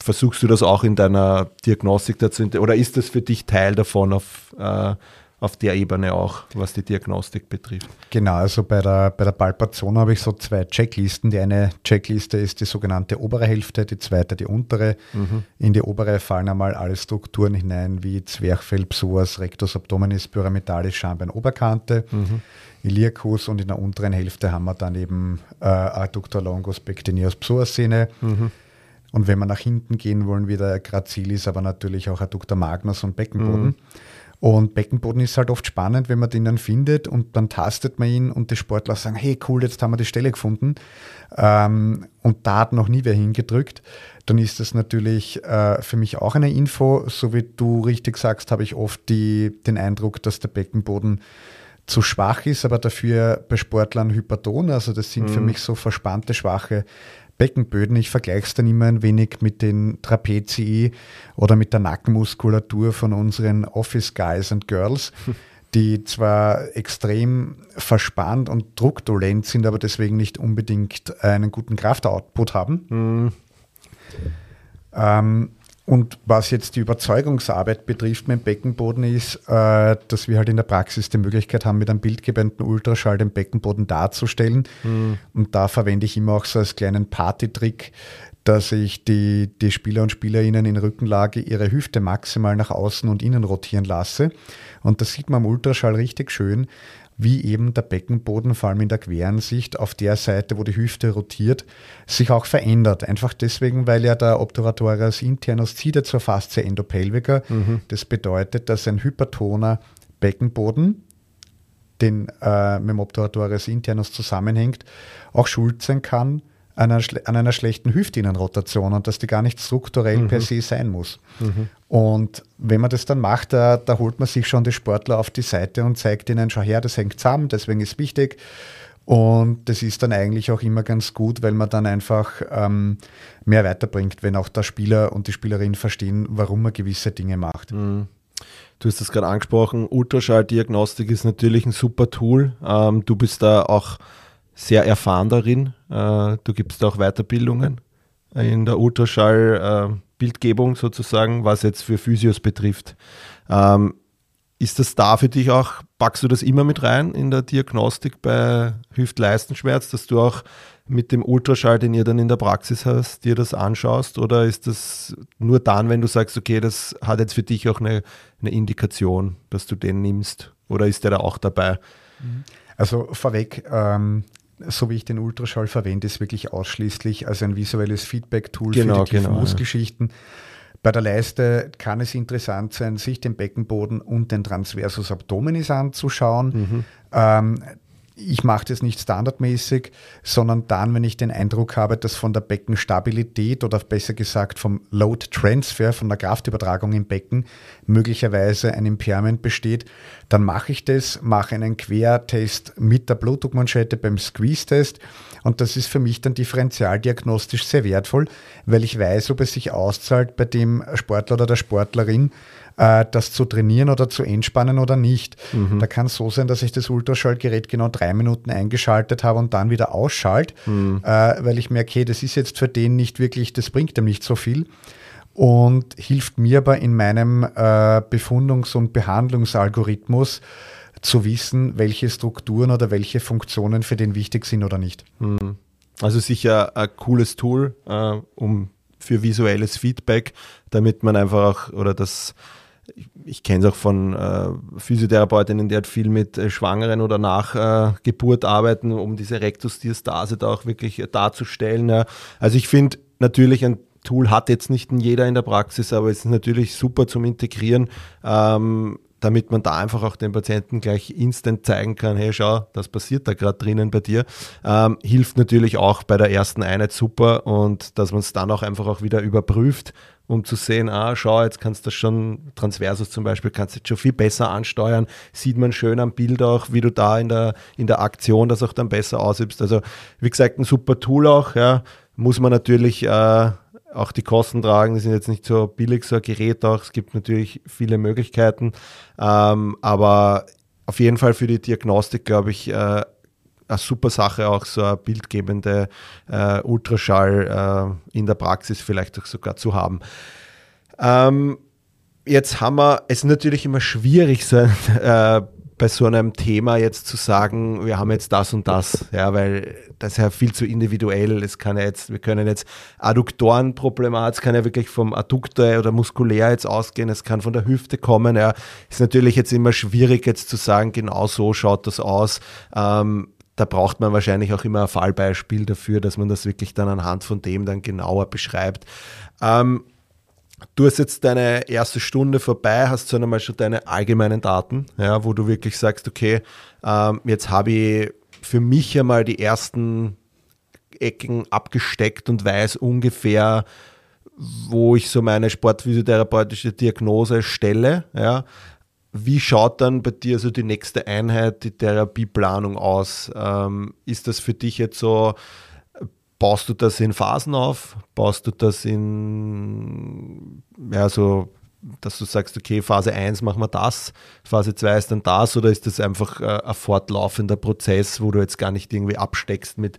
versuchst du das auch in deiner Diagnostik dazu, oder ist das für dich Teil davon auf äh, auf der Ebene auch, was die Diagnostik betrifft. Genau, also bei der, bei der Palpation habe ich so zwei Checklisten. Die eine Checkliste ist die sogenannte obere Hälfte, die zweite die untere. Mhm. In die obere fallen einmal alle Strukturen hinein, wie Zwerchfell, Psoas, Rectus abdominis, Pyramidalis, Schambein, Oberkante. Mhm. Iliacus und in der unteren Hälfte haben wir dann eben äh, Adductor longus, Pectineus, Psoas-Sehne. Mhm. Und wenn wir nach hinten gehen wollen, wieder Gracilis, aber natürlich auch Adductor magnus und Beckenboden. Mhm. Und Beckenboden ist halt oft spannend, wenn man den dann findet und dann tastet man ihn und die Sportler sagen, hey cool, jetzt haben wir die Stelle gefunden ähm, und da hat noch nie wer hingedrückt, dann ist das natürlich äh, für mich auch eine Info. So wie du richtig sagst, habe ich oft die, den Eindruck, dass der Beckenboden zu schwach ist, aber dafür bei Sportlern hyperton. Also das sind mhm. für mich so verspannte, schwache Beckenböden. Ich vergleiche es dann immer ein wenig mit den Trapezii oder mit der Nackenmuskulatur von unseren Office Guys and Girls, die zwar extrem verspannt und druckdolent sind, aber deswegen nicht unbedingt einen guten Kraftoutput haben. Mhm. Ähm, und was jetzt die Überzeugungsarbeit betrifft mit dem Beckenboden ist, äh, dass wir halt in der Praxis die Möglichkeit haben, mit einem bildgebenden Ultraschall den Beckenboden darzustellen. Mhm. Und da verwende ich immer auch so als kleinen Partytrick dass ich die, die Spieler und Spielerinnen in Rückenlage ihre Hüfte maximal nach außen und innen rotieren lasse. Und das sieht man am Ultraschall richtig schön, wie eben der Beckenboden, vor allem in der queren Sicht, auf der Seite, wo die Hüfte rotiert, sich auch verändert. Einfach deswegen, weil ja der Obturatorius internus zieht zur Faszie endopelvica. Mhm. Das bedeutet, dass ein hypertoner Beckenboden, den äh, mit dem Obturatorius internus zusammenhängt, auch schuld sein kann an einer, an einer schlechten Hüftinnenrotation und dass die gar nicht strukturell mhm. per se sein muss. Mhm. Und wenn man das dann macht, da, da, holt man sich schon die Sportler auf die Seite und zeigt ihnen, schau her, das hängt zusammen, deswegen ist wichtig. Und das ist dann eigentlich auch immer ganz gut, weil man dann einfach ähm, mehr weiterbringt, wenn auch der Spieler und die Spielerin verstehen, warum man gewisse Dinge macht. Mhm. Du hast das gerade angesprochen, Ultraschalldiagnostik ist natürlich ein super Tool. Ähm, du bist da auch sehr erfahren darin. Äh, du gibst auch Weiterbildungen in der Ultraschall-Bildgebung sozusagen, was jetzt für Physios betrifft. Ähm, ist das da für dich auch, packst du das immer mit rein in der Diagnostik bei Hüft-Leistenschmerz, dass du auch mit dem Ultraschall, den ihr dann in der Praxis hast, dir das anschaust? Oder ist das nur dann, wenn du sagst, okay, das hat jetzt für dich auch eine, eine Indikation, dass du den nimmst? Oder ist der da auch dabei? Also vorweg, ähm, so wie ich den Ultraschall verwende, ist wirklich ausschließlich als ein visuelles Feedback-Tool genau, für die genau, Fußgeschichten. Ja. Bei der Leiste kann es interessant sein, sich den Beckenboden und den Transversus Abdominis anzuschauen. Mhm. Ähm, ich mache das nicht standardmäßig, sondern dann, wenn ich den Eindruck habe, dass von der Beckenstabilität oder besser gesagt vom Load Transfer, von der Kraftübertragung im Becken möglicherweise ein Impairment besteht, dann mache ich das, mache einen Quertest mit der Blutdruckmanschette beim Squeeze-Test und das ist für mich dann differentialdiagnostisch sehr wertvoll, weil ich weiß, ob es sich auszahlt bei dem Sportler oder der Sportlerin, äh, das zu trainieren oder zu entspannen oder nicht. Mhm. Da kann es so sein, dass ich das Ultraschallgerät genau drei Minuten eingeschaltet habe und dann wieder ausschalte, mhm. äh, weil ich merke, okay, das ist jetzt für den nicht wirklich, das bringt ihm nicht so viel und hilft mir aber in meinem äh, Befundungs- und Behandlungsalgorithmus zu wissen, welche Strukturen oder welche Funktionen für den wichtig sind oder nicht. Mhm. Also sicher ein cooles Tool, äh, um für visuelles Feedback, damit man einfach auch oder das ich, kenne es auch von äh, Physiotherapeutinnen, die halt viel mit äh, Schwangeren oder nach äh, arbeiten, um diese Rektusdiastase da auch wirklich äh, darzustellen. Ja. Also ich finde natürlich ein Tool hat jetzt nicht jeder in der Praxis, aber es ist natürlich super zum Integrieren. Ähm, damit man da einfach auch den Patienten gleich instant zeigen kann, hey, schau, das passiert da gerade drinnen bei dir. Ähm, hilft natürlich auch bei der ersten Einheit super und dass man es dann auch einfach auch wieder überprüft, um zu sehen, ah, schau, jetzt kannst du schon, Transversus zum Beispiel, kannst du jetzt schon viel besser ansteuern, sieht man schön am Bild auch, wie du da in der, in der Aktion das auch dann besser ausübst. Also, wie gesagt, ein super Tool auch, ja, muss man natürlich äh, auch die Kosten tragen. Die sind jetzt nicht so billig, so ein Gerät auch. Es gibt natürlich viele Möglichkeiten. Ähm, aber auf jeden Fall für die Diagnostik, glaube ich, äh, eine super Sache, auch so eine bildgebende äh, Ultraschall äh, in der Praxis vielleicht auch sogar zu haben. Ähm, jetzt haben wir, es ist natürlich immer schwierig, so ein äh, bei so einem Thema jetzt zu sagen, wir haben jetzt das und das, ja, weil das ist ja viel zu individuell. Es kann ja jetzt, wir können jetzt Adduktorenproblematik, es kann ja wirklich vom Adduktor oder muskulär jetzt ausgehen, es kann von der Hüfte kommen, ja. Ist natürlich jetzt immer schwierig jetzt zu sagen, genau so schaut das aus. Ähm, da braucht man wahrscheinlich auch immer ein Fallbeispiel dafür, dass man das wirklich dann anhand von dem dann genauer beschreibt. Ähm, Du hast jetzt deine erste Stunde vorbei, hast du einmal schon deine allgemeinen Daten, ja, wo du wirklich sagst, okay, ähm, jetzt habe ich für mich einmal die ersten Ecken abgesteckt und weiß ungefähr, wo ich so meine sportphysiotherapeutische Diagnose stelle. Ja. Wie schaut dann bei dir so die nächste Einheit, die Therapieplanung aus? Ähm, ist das für dich jetzt so, baust du das in Phasen auf? Baust du das in, ja, so, dass du sagst, okay, Phase 1 machen wir das, Phase 2 ist dann das, oder ist das einfach äh, ein fortlaufender Prozess, wo du jetzt gar nicht irgendwie absteckst mit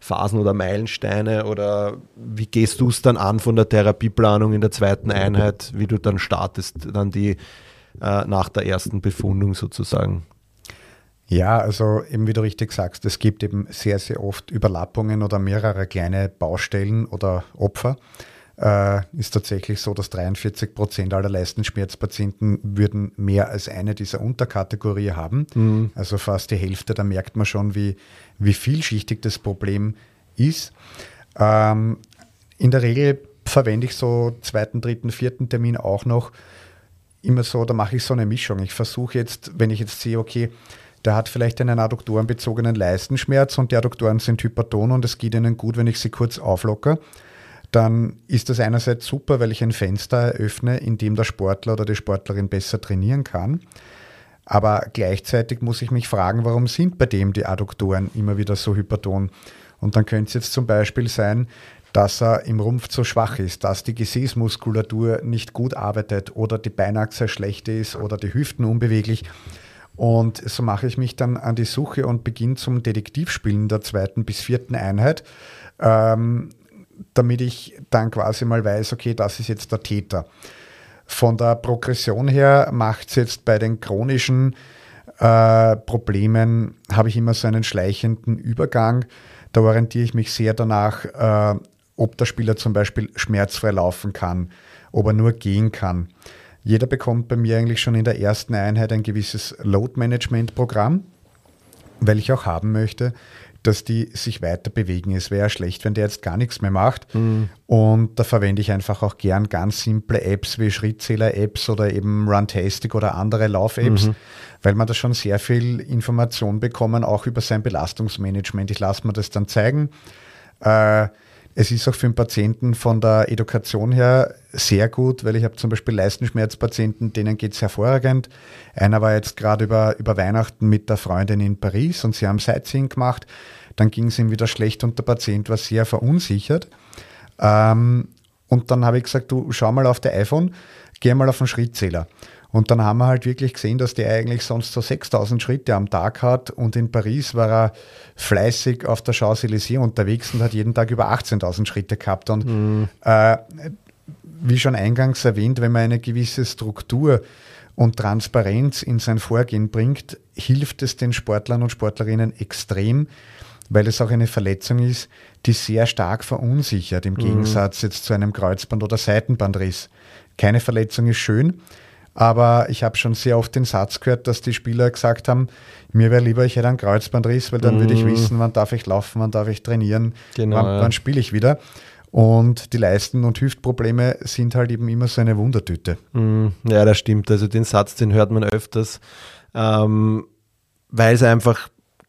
Phasen oder Meilensteine oder wie gehst du es dann an von der Therapieplanung in der zweiten Einheit, wie du dann startest, dann die äh, nach der ersten Befundung sozusagen? Ja, also eben wie du richtig sagst, es gibt eben sehr, sehr oft Überlappungen oder mehrere kleine Baustellen oder Opfer. Äh, ist tatsächlich so, dass 43 Prozent aller Leistenschmerzpatienten würden mehr als eine dieser Unterkategorie haben. Mhm. Also fast die Hälfte, da merkt man schon, wie, wie vielschichtig das Problem ist. Ähm, in der Regel verwende ich so zweiten, dritten, vierten Termin auch noch immer so, da mache ich so eine Mischung. Ich versuche jetzt, wenn ich jetzt sehe, okay, der hat vielleicht einen adduktorenbezogenen Leistenschmerz und die Adduktoren sind hyperton und es geht ihnen gut, wenn ich sie kurz auflocke, dann ist das einerseits super, weil ich ein Fenster eröffne, in dem der Sportler oder die Sportlerin besser trainieren kann. Aber gleichzeitig muss ich mich fragen, warum sind bei dem die Adduktoren immer wieder so hyperton? Und dann könnte es jetzt zum Beispiel sein, dass er im Rumpf zu schwach ist, dass die Gesäßmuskulatur nicht gut arbeitet oder die Beinachse schlecht ist oder die Hüften unbeweglich. Und so mache ich mich dann an die Suche und beginne zum Detektivspielen der zweiten bis vierten Einheit, ähm, damit ich dann quasi mal weiß, okay, das ist jetzt der Täter. Von der Progression her macht es jetzt bei den chronischen äh, Problemen, habe ich immer so einen schleichenden Übergang. Da orientiere ich mich sehr danach, äh, ob der Spieler zum Beispiel schmerzfrei laufen kann, ob er nur gehen kann. Jeder bekommt bei mir eigentlich schon in der ersten Einheit ein gewisses Load-Management-Programm, weil ich auch haben möchte, dass die sich weiter bewegen. Es wäre schlecht, wenn der jetzt gar nichts mehr macht. Mhm. Und da verwende ich einfach auch gern ganz simple Apps wie Schrittzähler-Apps oder eben Runtastic oder andere Lauf-Apps, mhm. weil man da schon sehr viel Information bekommen, auch über sein Belastungsmanagement. Ich lasse mir das dann zeigen. Äh, es ist auch für den Patienten von der Education her sehr gut, weil ich habe zum Beispiel Leistenschmerzpatienten, denen geht es hervorragend. Einer war jetzt gerade über, über Weihnachten mit der Freundin in Paris und sie haben Sightseeing gemacht. Dann ging es ihm wieder schlecht und der Patient war sehr verunsichert. Ähm, und dann habe ich gesagt, du schau mal auf der iPhone, geh mal auf den Schrittzähler. Und dann haben wir halt wirklich gesehen, dass der eigentlich sonst so 6000 Schritte am Tag hat und in Paris war er fleißig auf der Champs-Élysées unterwegs und hat jeden Tag über 18.000 Schritte gehabt. Und mhm. äh, wie schon eingangs erwähnt, wenn man eine gewisse Struktur und Transparenz in sein Vorgehen bringt, hilft es den Sportlern und Sportlerinnen extrem, weil es auch eine Verletzung ist, die sehr stark verunsichert, im mhm. Gegensatz jetzt zu einem Kreuzband- oder Seitenbandriss. Keine Verletzung ist schön, aber ich habe schon sehr oft den Satz gehört, dass die Spieler gesagt haben, mir wäre lieber, ich hätte einen Kreuzbandriss, weil dann mm. würde ich mhm. wissen, wann darf ich laufen, wann darf ich trainieren, genau, wann, ja. wann spiele ich wieder. Und die Leisten- und Hüftprobleme sind halt eben immer so eine Wundertüte. Mm, ja, das stimmt. Also den Satz, den hört man öfters, ähm, weil es einfach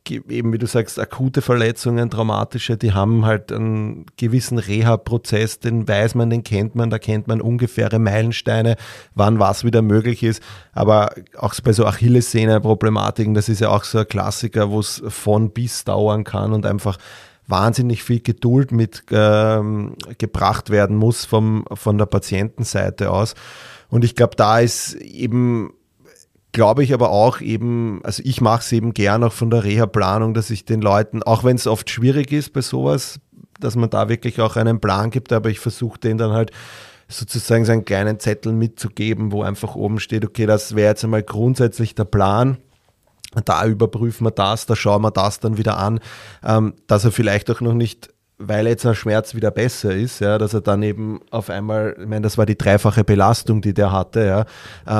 eben wie du sagst, akute Verletzungen, traumatische, die haben halt einen gewissen Reha-Prozess, den weiß man, den kennt man, da kennt man ungefähre Meilensteine, wann was wieder möglich ist. Aber auch bei so Achillessehne-Problematiken, das ist ja auch so ein Klassiker, wo es von bis dauern kann und einfach wahnsinnig viel Geduld mit ähm, gebracht werden muss vom, von der Patientenseite aus. Und ich glaube, da ist eben glaube ich aber auch eben, also ich mache es eben gern auch von der Reha-Planung, dass ich den Leuten, auch wenn es oft schwierig ist bei sowas, dass man da wirklich auch einen Plan gibt, aber ich versuche den dann halt sozusagen seinen kleinen Zettel mitzugeben, wo einfach oben steht, okay, das wäre jetzt einmal grundsätzlich der Plan. Da überprüfen wir das, da schauen wir das dann wieder an, ähm, dass er vielleicht auch noch nicht weil jetzt ein Schmerz wieder besser ist, ja, dass er dann eben auf einmal, ich meine, das war die dreifache Belastung, die der hatte, ja,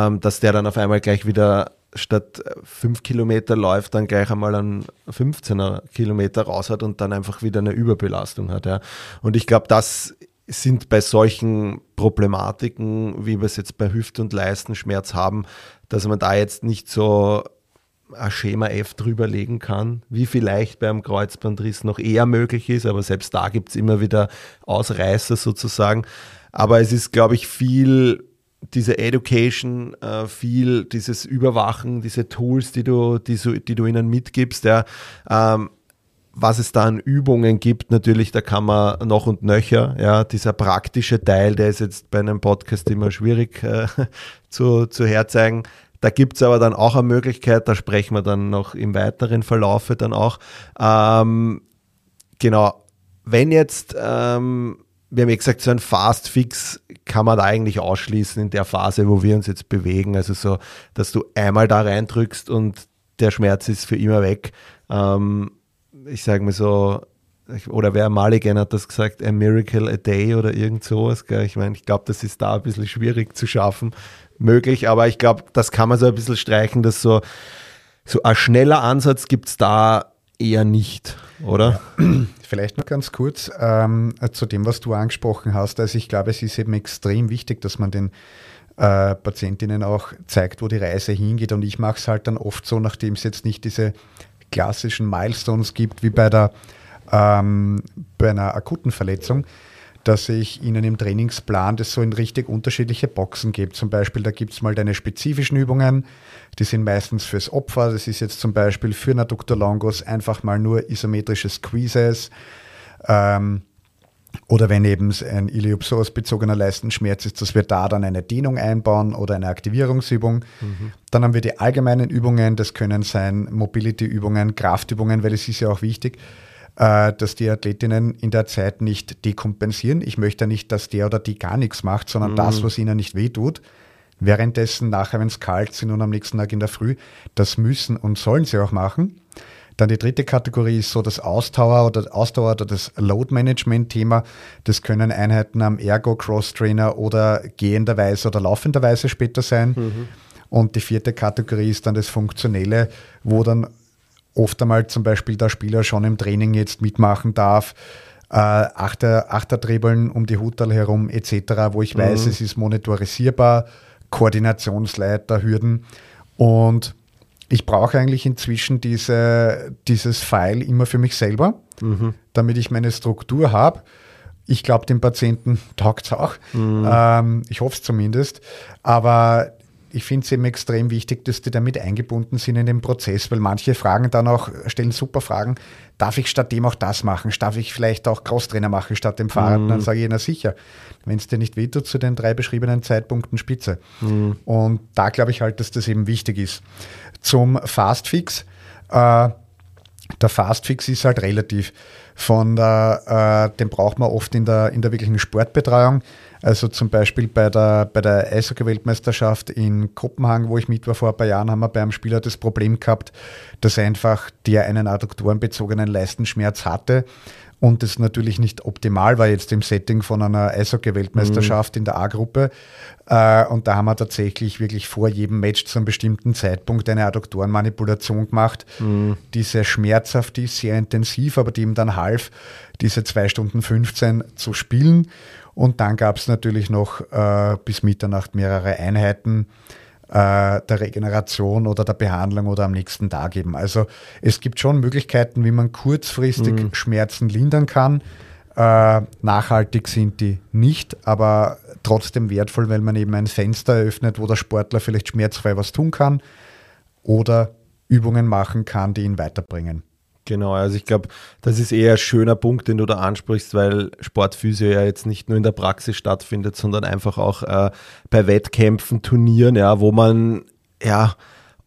ähm, dass der dann auf einmal gleich wieder statt fünf Kilometer läuft, dann gleich einmal einen 15er Kilometer raus hat und dann einfach wieder eine Überbelastung hat. Ja. Und ich glaube, das sind bei solchen Problematiken, wie wir es jetzt bei Hüft- und Leistenschmerz haben, dass man da jetzt nicht so ein Schema F drüberlegen kann, wie vielleicht beim Kreuzbandriss noch eher möglich ist, aber selbst da gibt es immer wieder Ausreißer sozusagen. Aber es ist, glaube ich, viel diese Education, äh, viel dieses Überwachen, diese Tools, die du, die, die du ihnen mitgibst, ja, ähm, was es da an Übungen gibt, natürlich, da kann man noch und nöcher, ja, dieser praktische Teil, der ist jetzt bei einem Podcast immer schwierig äh, zu, zu herzeigen. Da gibt es aber dann auch eine Möglichkeit, da sprechen wir dann noch im weiteren Verlaufe dann auch. Ähm, genau, wenn jetzt, ähm, wir haben ja gesagt, so ein Fast Fix kann man da eigentlich ausschließen in der Phase, wo wir uns jetzt bewegen. Also so, dass du einmal da reindrückst und der Schmerz ist für immer weg. Ähm, ich sage mal so, oder wer Maligan hat das gesagt, a miracle a day oder irgend sowas. Gell? Ich meine, ich glaube, das ist da ein bisschen schwierig zu schaffen, möglich, aber ich glaube, das kann man so ein bisschen streichen, dass so, so ein schneller Ansatz gibt es da eher nicht, oder? Vielleicht noch ganz kurz ähm, zu dem, was du angesprochen hast. Also ich glaube, es ist eben extrem wichtig, dass man den äh, Patientinnen auch zeigt, wo die Reise hingeht. Und ich mache es halt dann oft so, nachdem es jetzt nicht diese klassischen Milestones gibt, wie bei, der, ähm, bei einer akuten Verletzung, dass ich Ihnen im Trainingsplan das so in richtig unterschiedliche Boxen gebe. Zum Beispiel, da gibt es mal deine spezifischen Übungen, die sind meistens fürs Opfer. Das ist jetzt zum Beispiel für einen Dr. Longus einfach mal nur isometrische Squeezes. Ähm, oder wenn eben ein Iliopsoas-bezogener Leistenschmerz ist, dass wir da dann eine Dehnung einbauen oder eine Aktivierungsübung. Mhm. Dann haben wir die allgemeinen Übungen, das können sein Mobility-Übungen, Kraftübungen, weil es ist ja auch wichtig, dass die Athletinnen in der Zeit nicht dekompensieren. Ich möchte nicht, dass der oder die gar nichts macht, sondern mhm. das, was ihnen nicht wehtut. Währenddessen, nachher, wenn es kalt sind und am nächsten Tag in der Früh, das müssen und sollen sie auch machen. Dann die dritte Kategorie ist so das Ausdauer oder Ausdauer oder das Load Management Thema. Das können Einheiten am Ergo Cross Trainer oder gehenderweise oder laufenderweise später sein. Mhm. Und die vierte Kategorie ist dann das Funktionelle, wo dann oft einmal zum Beispiel der Spieler schon im Training jetzt mitmachen darf, äh, Achter, Achterdribbeln um die Hutal herum etc., wo ich mhm. weiß, es ist monitorisierbar, Koordinationsleiter, Hürden und ich brauche eigentlich inzwischen diese, dieses File immer für mich selber, mhm. damit ich meine Struktur habe. Ich glaube, dem Patienten taugt es auch. Mhm. Ähm, ich hoffe es zumindest. Aber ich finde es eben extrem wichtig, dass die damit eingebunden sind in den Prozess, weil manche fragen dann auch, stellen super Fragen, darf ich statt dem auch das machen? Darf ich vielleicht auch Crosstrainer machen statt dem Fahrrad? Mhm. Dann sage ich, na sicher, wenn es dir nicht wehtut, zu den drei beschriebenen Zeitpunkten Spitze. Mhm. Und da glaube ich halt, dass das eben wichtig ist zum Fastfix. Äh, der Fastfix ist halt relativ. Von der, äh, den braucht man oft in der, in der wirklichen Sportbetreuung. Also zum Beispiel bei der, bei der Eishockey-Weltmeisterschaft in Kopenhagen, wo ich mit war vor ein paar Jahren, haben wir bei einem Spieler das Problem gehabt, dass einfach der einen adduktorenbezogenen Leistenschmerz hatte und das natürlich nicht optimal war jetzt im Setting von einer Eishockey-Weltmeisterschaft mhm. in der A-Gruppe. Äh, und da haben wir tatsächlich wirklich vor jedem Match zu einem bestimmten Zeitpunkt eine Adduktorenmanipulation gemacht, mhm. die sehr schmerzhaft ist, sehr intensiv, aber die ihm dann half, diese 2 Stunden 15 zu spielen. Und dann gab es natürlich noch äh, bis Mitternacht mehrere Einheiten äh, der Regeneration oder der Behandlung oder am nächsten Tag eben. Also es gibt schon Möglichkeiten, wie man kurzfristig mhm. Schmerzen lindern kann. Äh, nachhaltig sind die nicht, aber trotzdem wertvoll, weil man eben ein Fenster eröffnet, wo der Sportler vielleicht schmerzfrei was tun kann oder Übungen machen kann, die ihn weiterbringen. Genau, also ich glaube, das ist eher ein schöner Punkt, den du da ansprichst, weil Sportphysio ja jetzt nicht nur in der Praxis stattfindet, sondern einfach auch äh, bei Wettkämpfen, Turnieren, ja, wo man ja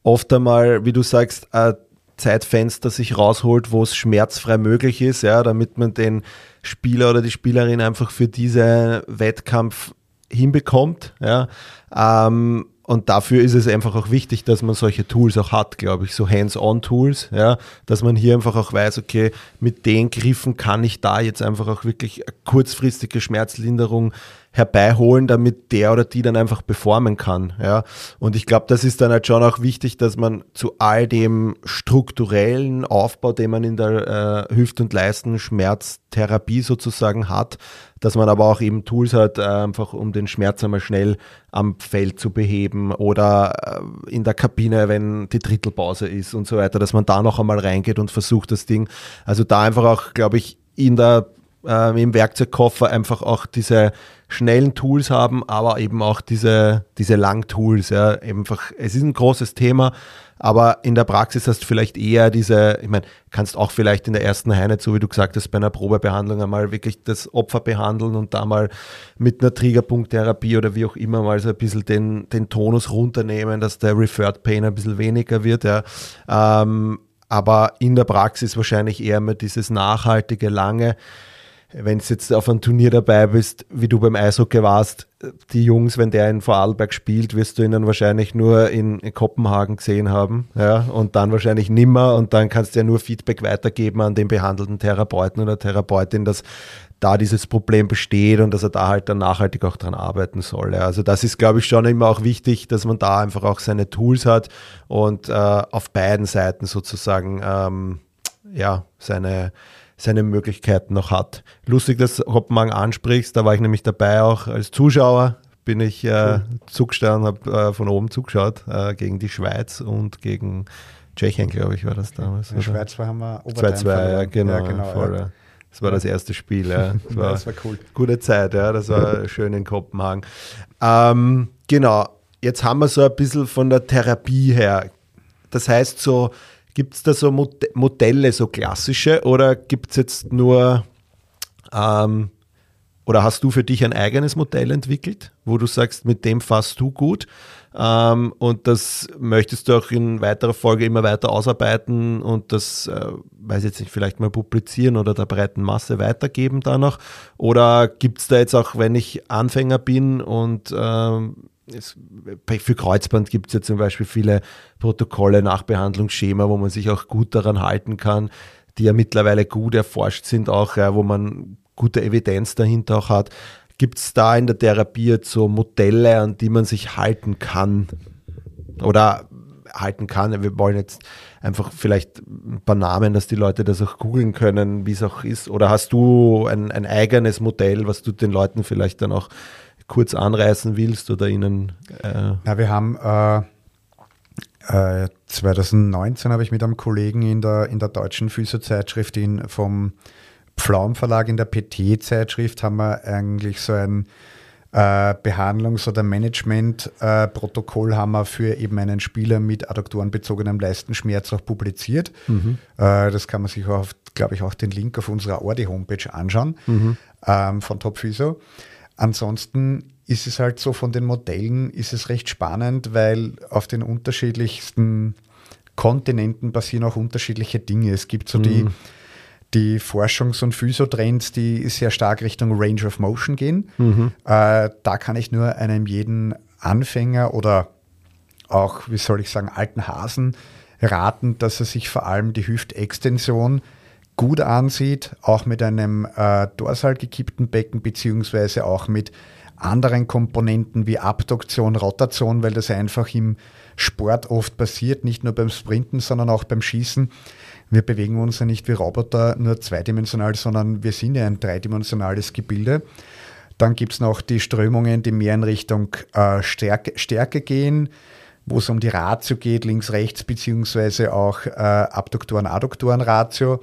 oft einmal, wie du sagst, ein Zeitfenster sich rausholt, wo es schmerzfrei möglich ist, ja, damit man den Spieler oder die Spielerin einfach für diesen Wettkampf hinbekommt, ja. Ähm, und dafür ist es einfach auch wichtig, dass man solche Tools auch hat, glaube ich, so Hands-on-Tools, ja, dass man hier einfach auch weiß, okay, mit den Griffen kann ich da jetzt einfach auch wirklich kurzfristige Schmerzlinderung herbeiholen, damit der oder die dann einfach performen kann. Ja. Und ich glaube, das ist dann halt schon auch wichtig, dass man zu all dem strukturellen Aufbau, den man in der äh, Hüft- und Leistenschmerztherapie sozusagen hat, dass man aber auch eben Tools hat, äh, einfach um den Schmerz einmal schnell am Feld zu beheben oder äh, in der Kabine, wenn die Drittelpause ist und so weiter, dass man da noch einmal reingeht und versucht das Ding. Also da einfach auch, glaube ich, in der äh, im Werkzeugkoffer einfach auch diese schnellen Tools haben, aber eben auch diese, diese Lang-Tools. Ja. Einfach, es ist ein großes Thema, aber in der Praxis hast du vielleicht eher diese, ich meine, kannst auch vielleicht in der ersten Einheit, so wie du gesagt hast, bei einer Probebehandlung einmal wirklich das Opfer behandeln und da mal mit einer Triggerpunkttherapie oder wie auch immer mal so ein bisschen den, den Tonus runternehmen, dass der Referred Pain ein bisschen weniger wird. Ja. Ähm, aber in der Praxis wahrscheinlich eher mehr dieses nachhaltige, lange wenn du jetzt auf einem Turnier dabei bist, wie du beim Eishockey warst, die Jungs, wenn der in Vorarlberg spielt, wirst du ihn dann wahrscheinlich nur in, Kopenhagen gesehen haben, ja, und dann wahrscheinlich nimmer und dann kannst du ja nur Feedback weitergeben an den behandelten Therapeuten oder Therapeutin, dass da dieses Problem besteht und dass er da halt dann nachhaltig auch dran arbeiten soll. Ja. Also das ist, glaube ich, schon immer auch wichtig, dass man da einfach auch seine Tools hat und äh, auf beiden Seiten sozusagen ähm, ja, seine, seine Möglichkeiten noch hat. Lustig, dass Hoppenmann ansprichst, da war ich nämlich dabei auch als Zuschauer, bin ich äh, zugestanden, habe äh, von oben zugeschaut äh, gegen die Schweiz und gegen Tschechien, glaube ich, war das damals. In der Schweiz haben wir 2-2, ja, genau. Ja, genau voll, ja. Das war das erste Spiel, ja. Das war, das war cool. Gute Zeit, ja. Das war schön in Kopenhagen. Ähm, genau, jetzt haben wir so ein bisschen von der Therapie her. Das heißt, so Gibt es da so Modelle, so klassische, oder gibt es jetzt nur, ähm, oder hast du für dich ein eigenes Modell entwickelt, wo du sagst, mit dem fasst du gut ähm, und das möchtest du auch in weiterer Folge immer weiter ausarbeiten und das, äh, weiß jetzt nicht, vielleicht mal publizieren oder der breiten Masse weitergeben da noch? Oder gibt es da jetzt auch, wenn ich Anfänger bin und ähm, es, für Kreuzband gibt es ja zum Beispiel viele Protokolle, Nachbehandlungsschema, wo man sich auch gut daran halten kann, die ja mittlerweile gut erforscht sind, auch ja, wo man gute Evidenz dahinter auch hat. Gibt es da in der Therapie jetzt so Modelle, an die man sich halten kann? Oder halten kann. Wir wollen jetzt einfach vielleicht ein paar Namen, dass die Leute das auch googeln können, wie es auch ist. Oder hast du ein, ein eigenes Modell, was du den Leuten vielleicht dann auch kurz anreißen willst oder ihnen. Äh Na, wir haben äh, äh, 2019 habe ich mit einem Kollegen in der, in der deutschen Physiozeitschrift in, vom Pflaum Verlag in der PT-Zeitschrift haben wir eigentlich so ein äh, Behandlungs- oder Management-Protokoll haben wir für eben einen Spieler mit adduktorenbezogenem Leistenschmerz auch publiziert. Mhm. Äh, das kann man sich auch, glaube ich, auch den Link auf unserer Ordi-Homepage anschauen mhm. ähm, von Top Physio. Ansonsten ist es halt so, von den Modellen ist es recht spannend, weil auf den unterschiedlichsten Kontinenten passieren auch unterschiedliche Dinge. Es gibt so mhm. die, die Forschungs- und Physiotrends, die sehr stark Richtung Range of Motion gehen. Mhm. Äh, da kann ich nur einem jeden Anfänger oder auch, wie soll ich sagen, alten Hasen raten, dass er sich vor allem die Hüftextension gut ansieht, auch mit einem äh, dorsal gekippten Becken, beziehungsweise auch mit anderen Komponenten wie Abduktion, Rotation, weil das einfach im Sport oft passiert, nicht nur beim Sprinten, sondern auch beim Schießen. Wir bewegen uns ja nicht wie Roboter nur zweidimensional, sondern wir sind ja ein dreidimensionales Gebilde. Dann gibt es noch die Strömungen, die mehr in Richtung äh, Stärke, Stärke gehen, wo es um die Ratio geht, links-rechts, beziehungsweise auch äh, Abduktoren-Adduktoren-Ratio.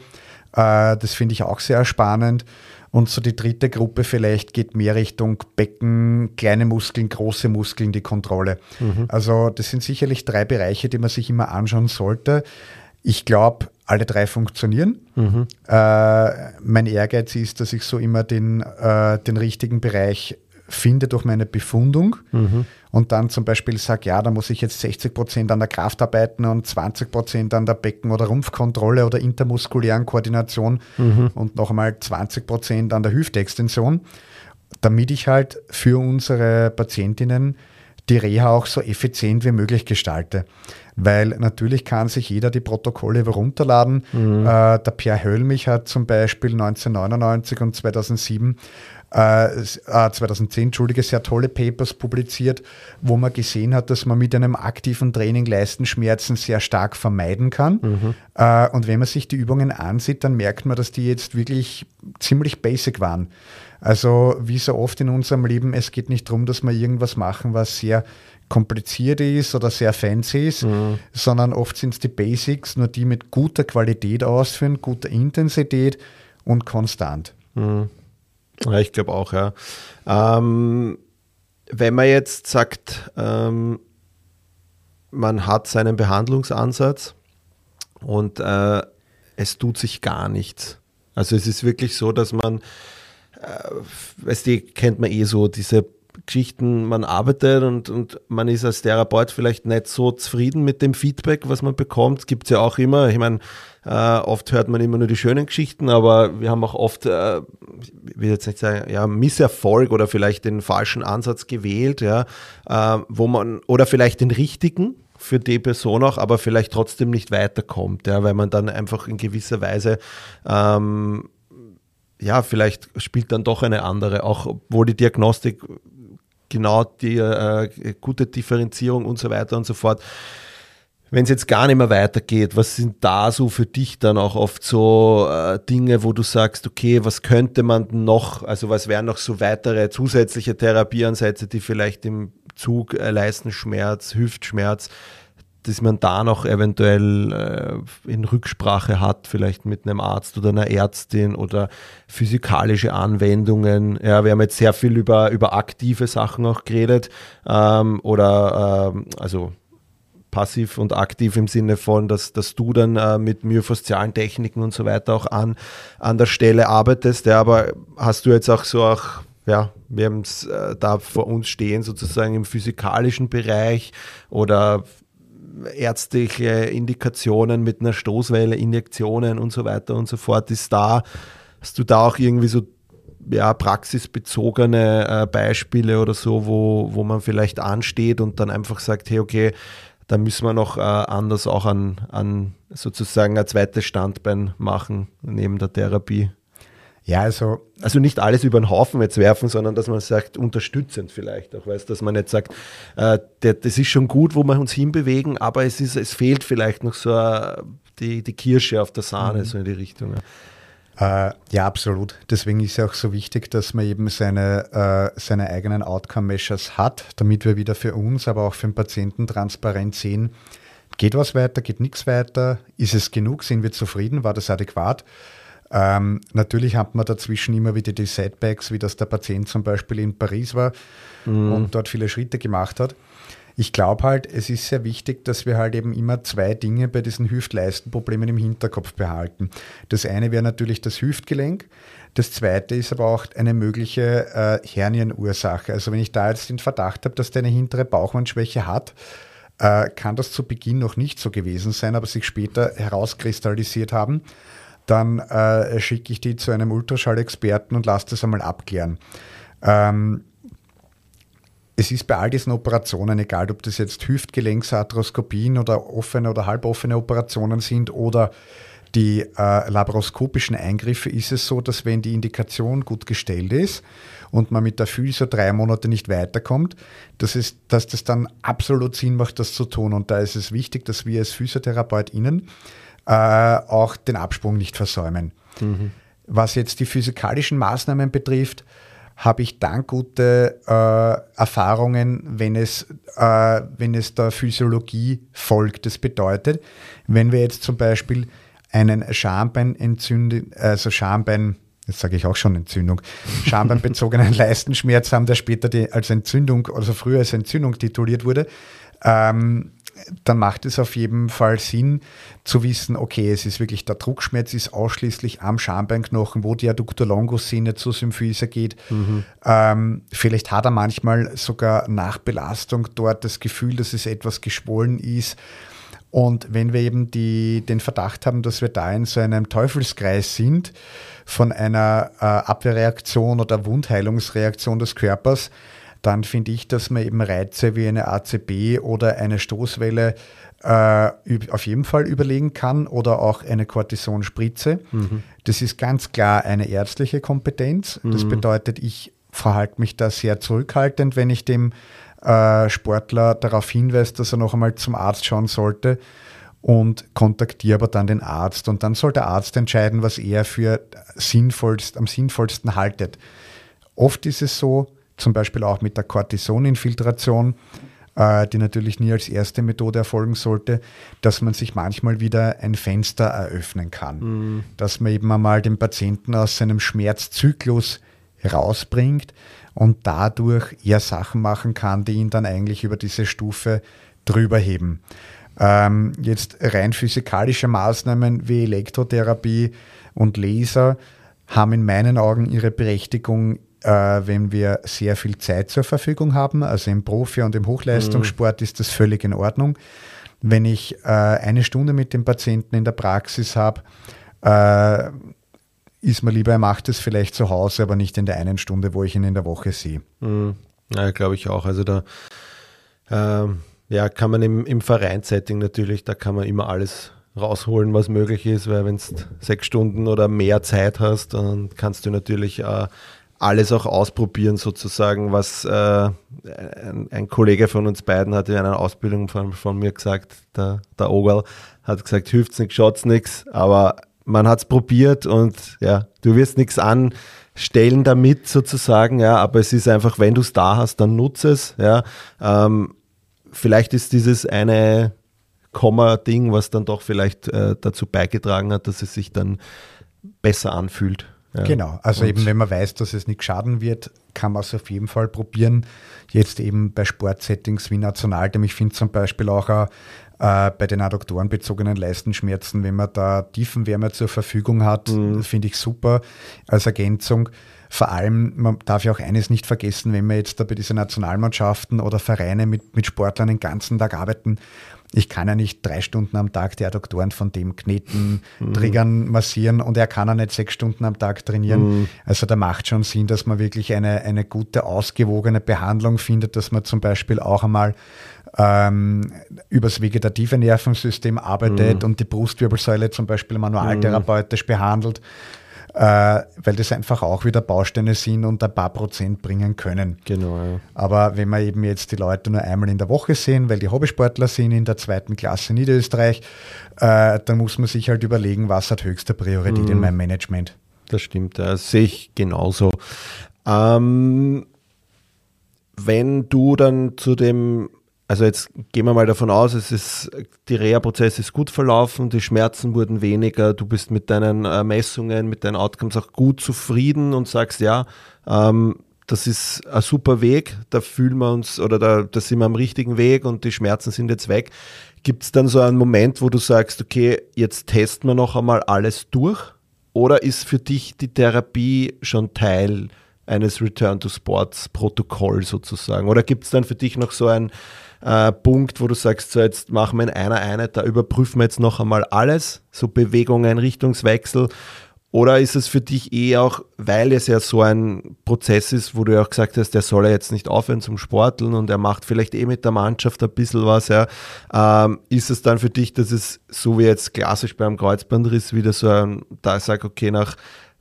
Äh, das finde ich auch sehr spannend. Und so die dritte Gruppe vielleicht geht mehr Richtung Becken, kleine Muskeln, große Muskeln, die Kontrolle. Mhm. Also das sind sicherlich drei Bereiche, die man sich immer anschauen sollte. Ich glaube, alle drei funktionieren. Mhm. Äh, mein Ehrgeiz ist, dass ich so immer den, äh, den richtigen Bereich finde durch meine Befundung mhm. und dann zum Beispiel sage, ja, da muss ich jetzt 60 Prozent an der Kraft arbeiten und 20 Prozent an der Becken- oder Rumpfkontrolle oder intermuskulären Koordination mhm. und noch einmal 20 Prozent an der Hüftextension, damit ich halt für unsere Patientinnen die Reha auch so effizient wie möglich gestalte. Weil natürlich kann sich jeder die Protokolle herunterladen. Mhm. Äh, der Pierre Höllmich hat zum Beispiel 1999 und 2007 äh, 2010, äh, Entschuldige, sehr tolle Papers publiziert, wo man gesehen hat, dass man mit einem aktiven Training Leistenschmerzen sehr stark vermeiden kann. Mhm. Äh, und wenn man sich die Übungen ansieht, dann merkt man, dass die jetzt wirklich ziemlich basic waren. Also wie so oft in unserem Leben, es geht nicht darum, dass wir irgendwas machen, was sehr kompliziert ist oder sehr fancy ist, mhm. sondern oft sind es die Basics, nur die mit guter Qualität ausführen, guter Intensität und konstant. Mhm. Ja, ich glaube auch, ja. Ähm, wenn man jetzt sagt, ähm, man hat seinen Behandlungsansatz und äh, es tut sich gar nichts. Also es ist wirklich so, dass man, äh, weißt du, kennt man eh so diese Geschichten man arbeitet und, und man ist als Therapeut vielleicht nicht so zufrieden mit dem Feedback, was man bekommt. Gibt es ja auch immer. Ich meine, äh, oft hört man immer nur die schönen Geschichten, aber wir haben auch oft, äh, ich will jetzt nicht sagen, ja, Misserfolg oder vielleicht den falschen Ansatz gewählt, ja, äh, wo man, oder vielleicht den richtigen, für die Person auch, aber vielleicht trotzdem nicht weiterkommt, ja, weil man dann einfach in gewisser Weise ähm, ja, vielleicht spielt dann doch eine andere, auch obwohl die Diagnostik genau die äh, gute Differenzierung und so weiter und so fort. Wenn es jetzt gar nicht mehr weitergeht, was sind da so für dich dann auch oft so äh, Dinge, wo du sagst, okay, was könnte man noch, also was wären noch so weitere zusätzliche Therapieansätze, die vielleicht im Zug äh, Leistenschmerz, Hüftschmerz dass man da noch eventuell äh, in Rücksprache hat, vielleicht mit einem Arzt oder einer Ärztin oder physikalische Anwendungen. Ja, wir haben jetzt sehr viel über, über aktive Sachen auch geredet ähm, oder ähm, also passiv und aktiv im Sinne von, dass, dass du dann äh, mit myofaszialen Techniken und so weiter auch an, an der Stelle arbeitest. Ja, aber hast du jetzt auch so auch ja, wir haben es äh, da vor uns stehen, sozusagen im physikalischen Bereich oder ärztliche Indikationen mit einer Stoßwelle, Injektionen und so weiter und so fort ist da. Hast du da auch irgendwie so ja, praxisbezogene äh, Beispiele oder so, wo, wo man vielleicht ansteht und dann einfach sagt, hey, okay, da müssen wir noch äh, anders auch an, an sozusagen ein zweites Standbein machen neben der Therapie? Ja, also. Also nicht alles über den Haufen jetzt werfen, sondern dass man sagt, unterstützend vielleicht auch, weißt dass man nicht sagt, äh, das ist schon gut, wo wir uns hinbewegen, aber es, ist, es fehlt vielleicht noch so uh, die, die Kirsche auf der Sahne, mhm. so in die Richtung. Ja. Äh, ja, absolut. Deswegen ist ja auch so wichtig, dass man eben seine, äh, seine eigenen Outcome-Measures hat, damit wir wieder für uns, aber auch für den Patienten transparent sehen, geht was weiter, geht nichts weiter, ist es genug, sind wir zufrieden, war das adäquat? Ähm, natürlich hat man dazwischen immer wieder die Setbacks, wie das der Patient zum Beispiel in Paris war mhm. und dort viele Schritte gemacht hat. Ich glaube halt, es ist sehr wichtig, dass wir halt eben immer zwei Dinge bei diesen Hüft-Leisten-Problemen im Hinterkopf behalten. Das eine wäre natürlich das Hüftgelenk. Das zweite ist aber auch eine mögliche äh, Hernienursache. Also wenn ich da jetzt den Verdacht habe, dass der eine hintere Bauchwandschwäche hat, äh, kann das zu Beginn noch nicht so gewesen sein, aber sich später herauskristallisiert haben dann äh, schicke ich die zu einem Ultraschallexperten und lasse das einmal abklären. Ähm, es ist bei all diesen Operationen, egal ob das jetzt Hüftgelenksarthroskopien oder offene oder halboffene Operationen sind oder die äh, laparoskopischen Eingriffe, ist es so, dass wenn die Indikation gut gestellt ist und man mit der Physio drei Monate nicht weiterkommt, dass, es, dass das dann absolut Sinn macht, das zu tun. Und da ist es wichtig, dass wir als PhysiotherapeutInnen äh, auch den Absprung nicht versäumen. Mhm. Was jetzt die physikalischen Maßnahmen betrifft, habe ich dann gute äh, Erfahrungen, wenn es, äh, wenn es der Physiologie folgt. Das bedeutet, wenn wir jetzt zum Beispiel einen Schambein entzünden, also Schambein, jetzt sage ich auch schon Entzündung, Schambeinbezogenen Leistenschmerz haben, der später die, als Entzündung, also früher als Entzündung tituliert wurde, ähm, dann macht es auf jeden Fall Sinn zu wissen, okay, es ist wirklich der Druckschmerz ist ausschließlich am Schambeinknochen, wo die Adductor longus Sehne zur Symphyse geht. Mhm. Ähm, vielleicht hat er manchmal sogar nach Belastung dort das Gefühl, dass es etwas geschwollen ist. Und wenn wir eben die, den Verdacht haben, dass wir da in so einem Teufelskreis sind von einer äh, Abwehrreaktion oder Wundheilungsreaktion des Körpers, dann finde ich, dass man eben Reize wie eine ACB oder eine Stoßwelle äh, auf jeden Fall überlegen kann oder auch eine Cortisonspritze. Mhm. Das ist ganz klar eine ärztliche Kompetenz. Mhm. Das bedeutet, ich verhalte mich da sehr zurückhaltend, wenn ich dem äh, Sportler darauf hinweise, dass er noch einmal zum Arzt schauen sollte und kontaktiere aber dann den Arzt. Und dann soll der Arzt entscheiden, was er für sinnvollst, am sinnvollsten haltet. Oft ist es so, zum Beispiel auch mit der Cortisoninfiltration, äh, die natürlich nie als erste Methode erfolgen sollte, dass man sich manchmal wieder ein Fenster eröffnen kann. Mhm. Dass man eben einmal den Patienten aus seinem Schmerzzyklus rausbringt und dadurch eher Sachen machen kann, die ihn dann eigentlich über diese Stufe drüber heben. Ähm, jetzt rein physikalische Maßnahmen wie Elektrotherapie und Laser haben in meinen Augen ihre Berechtigung äh, wenn wir sehr viel Zeit zur Verfügung haben. Also im Profi- und im Hochleistungssport mhm. ist das völlig in Ordnung. Wenn ich äh, eine Stunde mit dem Patienten in der Praxis habe, äh, ist mir lieber, er macht es vielleicht zu Hause, aber nicht in der einen Stunde, wo ich ihn in der Woche sehe. Mhm. Ja, glaube ich auch. Also da ähm, ja, kann man im, im Vereinssetting natürlich, da kann man immer alles rausholen, was möglich ist, weil wenn du sechs Stunden oder mehr Zeit hast, dann kannst du natürlich äh, alles auch ausprobieren, sozusagen, was äh, ein, ein, Kollege von uns beiden hat in einer Ausbildung von, von mir gesagt, der, der Ogal, hat gesagt, hilft's nichts, schaut's nichts, aber man hat's probiert und ja, du wirst nichts anstellen damit sozusagen, ja, aber es ist einfach, wenn du es da hast, dann nutze es, ja. Ähm, vielleicht ist dieses eine Komma-Ding, was dann doch vielleicht äh, dazu beigetragen hat, dass es sich dann besser anfühlt. Ja. Genau, also und eben wenn man weiß, dass es nicht schaden wird, kann man es auf jeden Fall probieren. Jetzt eben bei Sportsettings wie Nationalteam. Ich finde zum Beispiel auch äh, bei den adduktorenbezogenen Leistenschmerzen, wenn man da Tiefenwärme zur Verfügung hat, mhm. finde ich super als Ergänzung. Vor allem, man darf ja auch eines nicht vergessen, wenn wir jetzt da bei diesen Nationalmannschaften oder Vereine mit, mit Sportlern den ganzen Tag arbeiten, ich kann ja nicht drei Stunden am Tag die Adduktoren von dem kneten, mhm. triggern, massieren und er kann ja nicht sechs Stunden am Tag trainieren. Mhm. Also da macht schon Sinn, dass man wirklich eine, eine gute, ausgewogene Behandlung findet, dass man zum Beispiel auch einmal ähm, übers vegetative Nervensystem arbeitet mhm. und die Brustwirbelsäule zum Beispiel manualtherapeutisch mhm. behandelt äh, weil das einfach auch wieder Bausteine sind und ein paar Prozent bringen können. Genau. Ja. Aber wenn wir eben jetzt die Leute nur einmal in der Woche sehen, weil die Hobbysportler sind in der zweiten Klasse in Niederösterreich, äh, dann muss man sich halt überlegen, was hat höchste Priorität mhm. in meinem Management. Das stimmt, das sehe ich genauso. Ähm, wenn du dann zu dem also jetzt gehen wir mal davon aus, es ist, die Reha-Prozess ist gut verlaufen, die Schmerzen wurden weniger, du bist mit deinen äh, Messungen, mit deinen Outcomes auch gut zufrieden und sagst, ja, ähm, das ist ein super Weg, da fühlen wir uns oder da, da sind wir am richtigen Weg und die Schmerzen sind jetzt weg. Gibt es dann so einen Moment, wo du sagst, okay, jetzt testen wir noch einmal alles durch? Oder ist für dich die Therapie schon Teil eines Return to Sports Protokoll sozusagen? Oder gibt es dann für dich noch so ein äh, Punkt, wo du sagst, so jetzt machen wir in einer Einheit, da überprüfen wir jetzt noch einmal alles, so Bewegungen, Richtungswechsel? Oder ist es für dich eh auch, weil es ja so ein Prozess ist, wo du ja auch gesagt hast, der soll ja jetzt nicht aufhören zum Sporteln und er macht vielleicht eh mit der Mannschaft ein bisschen was, ja. Ähm, ist es dann für dich, dass es so wie jetzt klassisch beim Kreuzbandriss wieder so ein, da ich sage, okay, nach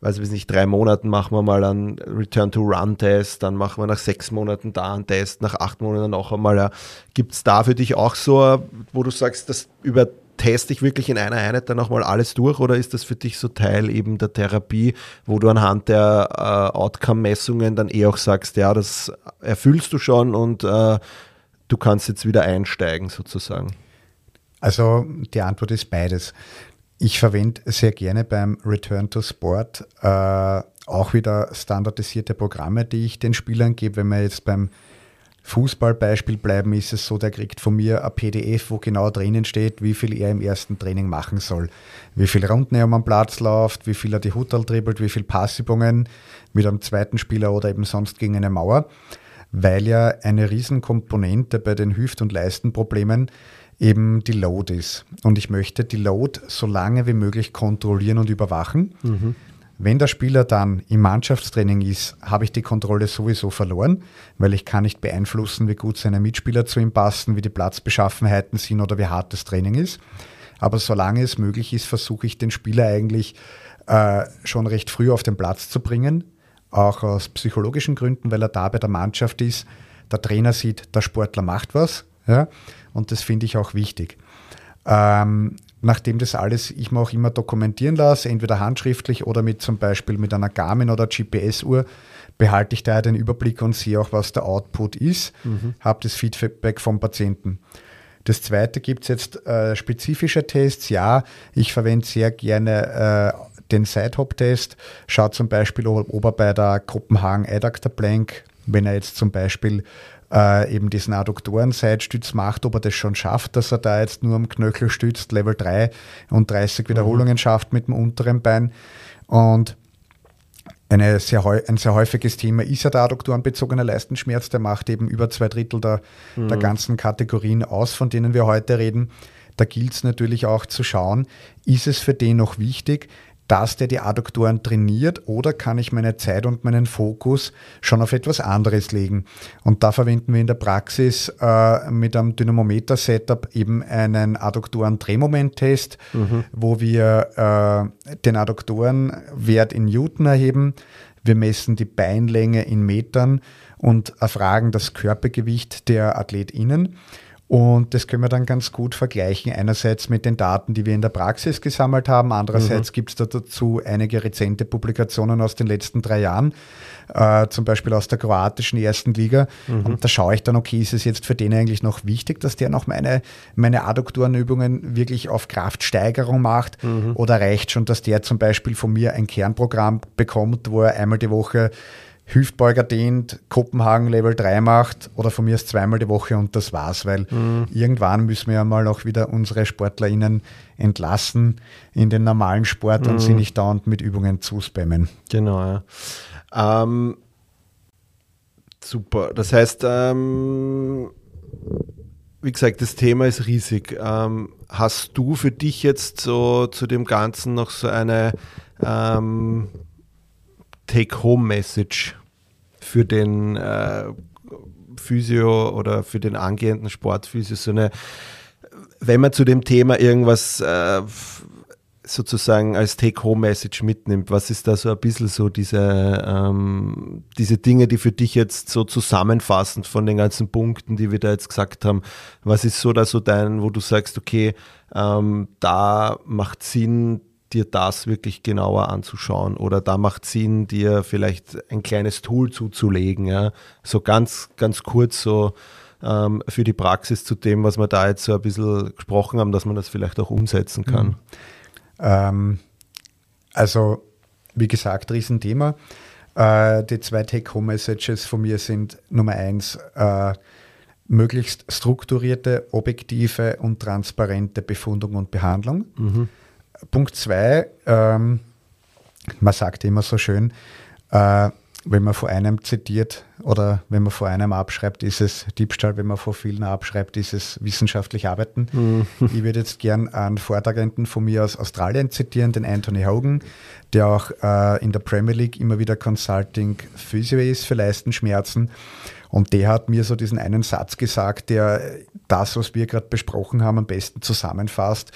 weiß ich nicht, drei Monaten machen wir mal einen Return-to-Run-Test, dann machen wir nach sechs Monaten da einen Test, nach acht Monaten noch einmal. Ja. Gibt es da für dich auch so, wo du sagst, das überteste ich wirklich in einer Einheit dann nochmal alles durch oder ist das für dich so Teil eben der Therapie, wo du anhand der äh, Outcome-Messungen dann eh auch sagst, ja, das erfüllst du schon und äh, du kannst jetzt wieder einsteigen sozusagen? Also die Antwort ist beides. Ich verwende sehr gerne beim Return to Sport äh, auch wieder standardisierte Programme, die ich den Spielern gebe. Wenn wir jetzt beim Fußballbeispiel bleiben, ist es so, der kriegt von mir ein PDF, wo genau drinnen steht, wie viel er im ersten Training machen soll. Wie viel Runden er den Platz läuft, wie viel er die Hutterl dribbelt, wie viel Passübungen mit einem zweiten Spieler oder eben sonst gegen eine Mauer. Weil ja eine Riesenkomponente bei den Hüft- und Leistenproblemen eben die Load ist. Und ich möchte die Load so lange wie möglich kontrollieren und überwachen. Mhm. Wenn der Spieler dann im Mannschaftstraining ist, habe ich die Kontrolle sowieso verloren, weil ich kann nicht beeinflussen, wie gut seine Mitspieler zu ihm passen, wie die Platzbeschaffenheiten sind oder wie hart das Training ist. Aber solange es möglich ist, versuche ich den Spieler eigentlich äh, schon recht früh auf den Platz zu bringen, auch aus psychologischen Gründen, weil er da bei der Mannschaft ist. Der Trainer sieht, der Sportler macht was. Ja? Und das finde ich auch wichtig. Ähm, nachdem das alles ich mir auch immer dokumentieren lasse, entweder handschriftlich oder mit zum Beispiel mit einer Garmin oder GPS-Uhr, behalte ich da den Überblick und sehe auch, was der Output ist, mhm. habe das Feedback vom Patienten. Das zweite gibt es jetzt äh, spezifische Tests. Ja, ich verwende sehr gerne äh, den Side-Hop-Test. Schaut zum Beispiel, ob er bei der Kopenhagen Adductor Plank, wenn er jetzt zum Beispiel äh, eben diesen Adduktoren-Seitstütz macht, ob er das schon schafft, dass er da jetzt nur am Knöchel stützt, Level 3 und 30 Wiederholungen mhm. schafft mit dem unteren Bein. Und eine sehr, ein sehr häufiges Thema ist ja der adduktorenbezogene Leistenschmerz. Der macht eben über zwei Drittel der, mhm. der ganzen Kategorien aus, von denen wir heute reden. Da gilt es natürlich auch zu schauen, ist es für den noch wichtig, dass der die Adduktoren trainiert oder kann ich meine Zeit und meinen Fokus schon auf etwas anderes legen? Und da verwenden wir in der Praxis äh, mit einem Dynamometer-Setup eben einen Adduktoren-Drehmoment-Test, mhm. wo wir äh, den Adduktorenwert in Newton erheben. Wir messen die Beinlänge in Metern und erfragen das Körpergewicht der AthletInnen. Und das können wir dann ganz gut vergleichen. Einerseits mit den Daten, die wir in der Praxis gesammelt haben. Andererseits mhm. gibt es da dazu einige rezente Publikationen aus den letzten drei Jahren, äh, zum Beispiel aus der kroatischen ersten Liga. Mhm. Und da schaue ich dann, okay, ist es jetzt für den eigentlich noch wichtig, dass der noch meine, meine Adduktorenübungen wirklich auf Kraftsteigerung macht? Mhm. Oder reicht schon, dass der zum Beispiel von mir ein Kernprogramm bekommt, wo er einmal die Woche Hüftbeuger dehnt, Kopenhagen Level 3 macht oder von mir ist zweimal die Woche und das war's, weil mhm. irgendwann müssen wir ja mal auch wieder unsere SportlerInnen entlassen in den normalen Sport mhm. und sie nicht dauernd mit Übungen zuspammen. Genau, ja. Ähm, super. Das heißt, ähm, wie gesagt, das Thema ist riesig. Ähm, hast du für dich jetzt so zu dem Ganzen noch so eine ähm, Take-Home-Message für den äh, Physio oder für den angehenden Sportphysio? So eine, wenn man zu dem Thema irgendwas äh, sozusagen als Take-Home-Message mitnimmt, was ist da so ein bisschen so diese, ähm, diese Dinge, die für dich jetzt so zusammenfassend von den ganzen Punkten, die wir da jetzt gesagt haben, was ist so da so dein, wo du sagst, okay, ähm, da macht Sinn, dir das wirklich genauer anzuschauen oder da macht Sinn, dir vielleicht ein kleines Tool zuzulegen. Ja? So ganz, ganz kurz so ähm, für die Praxis zu dem, was wir da jetzt so ein bisschen gesprochen haben, dass man das vielleicht auch umsetzen kann. Mhm. Ähm, also, wie gesagt, Riesenthema. Äh, die zwei Take-Home-Messages von mir sind Nummer eins, äh, möglichst strukturierte, objektive und transparente Befundung und Behandlung. Mhm. Punkt zwei, ähm, man sagt immer so schön, äh, wenn man vor einem zitiert oder wenn man vor einem abschreibt, ist es Diebstahl, wenn man vor vielen abschreibt, ist es wissenschaftlich arbeiten. Mhm. Ich würde jetzt gern einen Vortragenden von mir aus Australien zitieren, den Anthony Hogan, der auch äh, in der Premier League immer wieder Consulting Physio ist für Leistenschmerzen. Und der hat mir so diesen einen Satz gesagt, der das, was wir gerade besprochen haben, am besten zusammenfasst.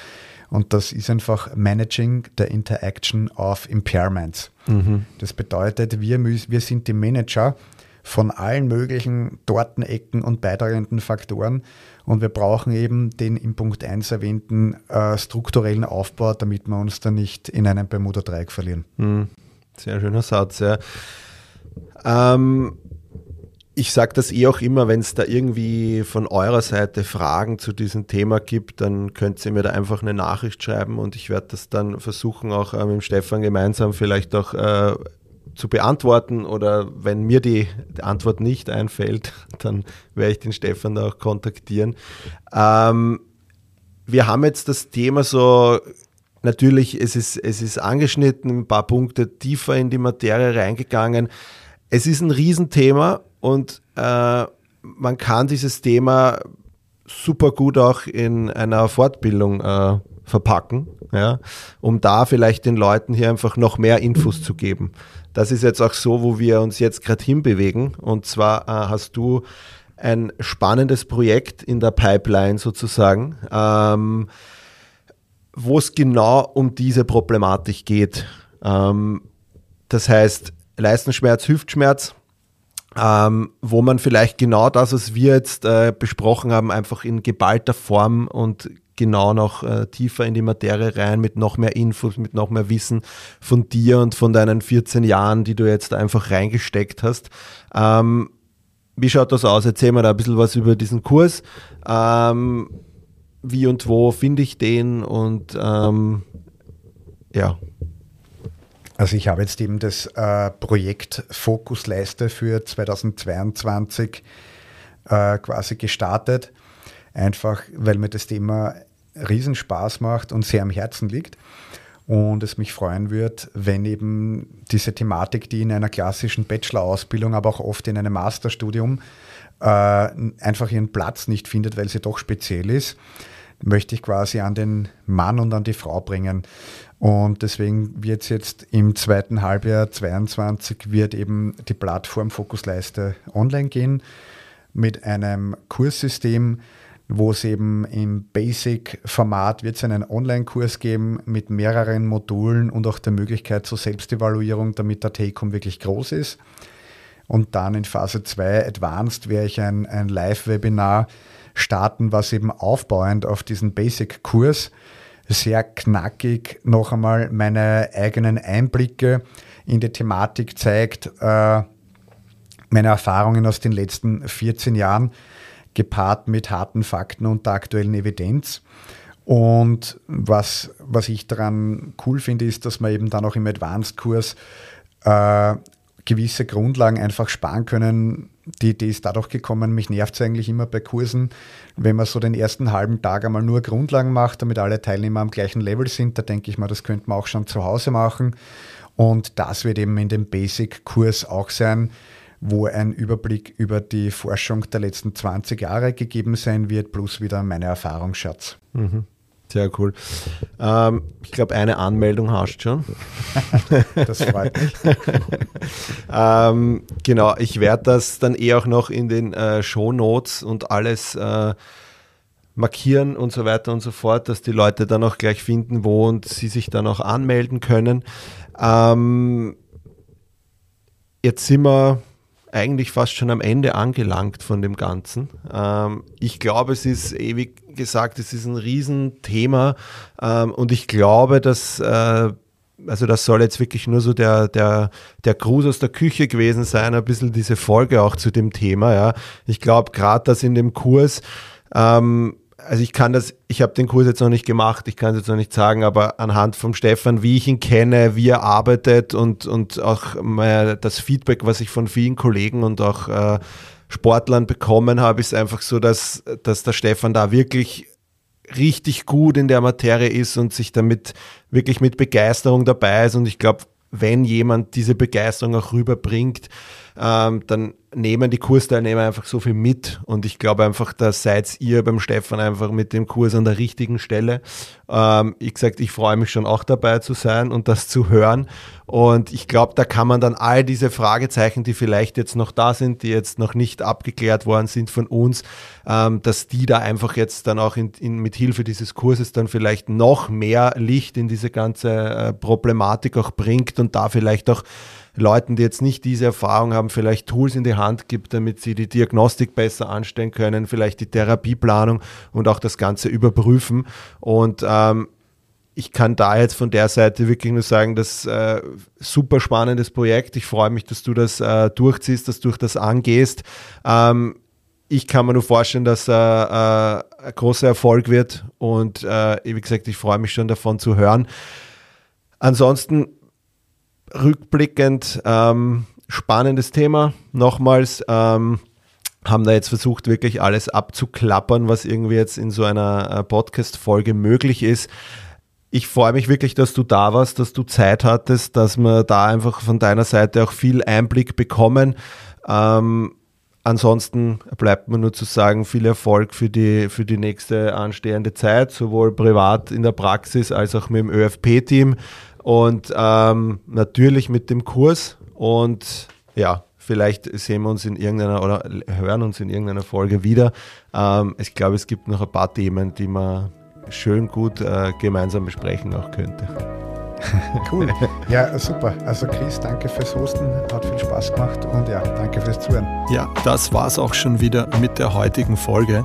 Und das ist einfach Managing the Interaction of Impairments. Mhm. Das bedeutet, wir, wir sind die Manager von allen möglichen Tortenecken und beitragenden Faktoren. Und wir brauchen eben den im Punkt 1 erwähnten äh, strukturellen Aufbau, damit wir uns da nicht in einem Bermuda-Dreieck verlieren. Mhm. Sehr schöner Satz, ja. Ähm, ich sage das eh auch immer, wenn es da irgendwie von eurer Seite Fragen zu diesem Thema gibt, dann könnt ihr mir da einfach eine Nachricht schreiben und ich werde das dann versuchen, auch äh, mit Stefan gemeinsam vielleicht auch äh, zu beantworten oder wenn mir die, die, Antwort nicht einfällt, dann werde ich den Stefan da auch kontaktieren. Ähm, wir haben jetzt das Thema so Natürlich, es ist, es ist angeschnitten, ein paar Punkte tiefer in die Materie reingegangen. Es ist ein Riesenthema und äh, man kann dieses Thema super gut auch in einer Fortbildung äh, verpacken, ja, um da vielleicht den Leuten hier einfach noch mehr Infos zu geben. Das ist jetzt auch so, wo wir uns jetzt gerade hinbewegen. Und zwar äh, hast du ein spannendes Projekt in der Pipeline sozusagen, ähm, wo es genau um diese Problematik geht. Ähm, das heißt, Leistenschmerz, Hüftschmerz, ähm, wo man vielleicht genau das, was wir jetzt äh, besprochen haben, einfach in geballter Form und genau noch äh, tiefer in die Materie rein, mit noch mehr Infos, mit noch mehr Wissen von dir und von deinen 14 Jahren, die du jetzt einfach reingesteckt hast. Ähm, wie schaut das aus? Erzähl mir da ein bisschen was über diesen Kurs. Ähm, wie und wo finde ich den und ähm, ja. Also ich habe jetzt eben das äh, Projekt Fokusleiste für 2022 äh, quasi gestartet, einfach weil mir das Thema Riesenspaß macht und sehr am Herzen liegt. und es mich freuen wird, wenn eben diese Thematik, die in einer klassischen Bachelor-Ausbildung, aber auch oft in einem Masterstudium äh, einfach ihren Platz nicht findet, weil sie doch speziell ist, möchte ich quasi an den Mann und an die Frau bringen. Und deswegen wird es jetzt im zweiten Halbjahr 2022 wird eben die Plattform Fokusleiste online gehen mit einem Kurssystem, wo es eben im Basic-Format wird es einen Online-Kurs geben mit mehreren Modulen und auch der Möglichkeit zur Selbstevaluierung, damit der Take-Home wirklich groß ist. Und dann in Phase 2 Advanced werde ich ein, ein Live-Webinar starten, was eben aufbauend auf diesen Basic-Kurs sehr knackig noch einmal meine eigenen Einblicke in die Thematik zeigt, äh, meine Erfahrungen aus den letzten 14 Jahren gepaart mit harten Fakten und der aktuellen Evidenz. Und was, was ich daran cool finde, ist, dass man eben dann auch im Advanced-Kurs äh, gewisse Grundlagen einfach sparen können. Die Idee ist dadurch gekommen, mich nervt es eigentlich immer bei Kursen, wenn man so den ersten halben Tag einmal nur Grundlagen macht, damit alle Teilnehmer am gleichen Level sind. Da denke ich mal, das könnte man auch schon zu Hause machen. Und das wird eben in dem Basic-Kurs auch sein, wo ein Überblick über die Forschung der letzten 20 Jahre gegeben sein wird, plus wieder meine Erfahrungsschatz. Mhm. Sehr cool. Ähm, ich glaube, eine Anmeldung hast du schon. das freut mich. ähm, genau, ich werde das dann eh auch noch in den äh, Show Notes und alles äh, markieren und so weiter und so fort, dass die Leute dann auch gleich finden, wo und sie sich dann auch anmelden können. Ähm, jetzt sind wir eigentlich fast schon am Ende angelangt von dem Ganzen. Ähm, ich glaube, es ist ewig gesagt, es ist ein Riesenthema ähm, und ich glaube, dass äh, also das soll jetzt wirklich nur so der, der, der Gruß aus der Küche gewesen sein, ein bisschen diese Folge auch zu dem Thema. Ja. Ich glaube gerade, dass in dem Kurs ähm, also ich kann das, ich habe den Kurs jetzt noch nicht gemacht, ich kann es jetzt noch nicht sagen, aber anhand vom Stefan, wie ich ihn kenne, wie er arbeitet und, und auch das Feedback, was ich von vielen Kollegen und auch äh, Sportlern bekommen habe, ist einfach so, dass, dass der Stefan da wirklich richtig gut in der Materie ist und sich damit wirklich mit Begeisterung dabei ist. Und ich glaube, wenn jemand diese Begeisterung auch rüberbringt, ähm, dann nehmen die Kursteilnehmer einfach so viel mit und ich glaube einfach, da seid ihr beim Stefan einfach mit dem Kurs an der richtigen Stelle. Ähm, ich gesagt, ich freue mich schon auch dabei zu sein und das zu hören und ich glaube, da kann man dann all diese Fragezeichen, die vielleicht jetzt noch da sind, die jetzt noch nicht abgeklärt worden sind von uns, ähm, dass die da einfach jetzt dann auch in, in, mit Hilfe dieses Kurses dann vielleicht noch mehr Licht in diese ganze äh, Problematik auch bringt und da vielleicht auch Leuten, die jetzt nicht diese Erfahrung haben, vielleicht Tools in die Hand gibt, damit sie die Diagnostik besser anstellen können, vielleicht die Therapieplanung und auch das Ganze überprüfen. Und ähm, ich kann da jetzt von der Seite wirklich nur sagen, das äh, super spannendes Projekt. Ich freue mich, dass du das äh, durchziehst, dass du das angehst. Ähm, ich kann mir nur vorstellen, dass äh, äh, ein großer Erfolg wird und äh, wie gesagt, ich freue mich schon davon zu hören. Ansonsten rückblickend ähm, spannendes Thema. Nochmals ähm, haben da jetzt versucht, wirklich alles abzuklappern, was irgendwie jetzt in so einer äh, Podcast-Folge möglich ist. Ich freue mich wirklich, dass du da warst, dass du Zeit hattest, dass wir da einfach von deiner Seite auch viel Einblick bekommen. Ähm, ansonsten bleibt mir nur zu sagen, viel Erfolg für die, für die nächste anstehende Zeit, sowohl privat in der Praxis als auch mit dem ÖFP-Team. Und ähm, natürlich mit dem Kurs. Und ja, vielleicht sehen wir uns in irgendeiner oder hören uns in irgendeiner Folge wieder. Ähm, ich glaube, es gibt noch ein paar Themen, die man schön gut äh, gemeinsam besprechen auch könnte. cool. Ja, super. Also Chris, danke fürs Hosten. Hat viel Spaß gemacht und ja, danke fürs Zuhören. Ja, das war es auch schon wieder mit der heutigen Folge.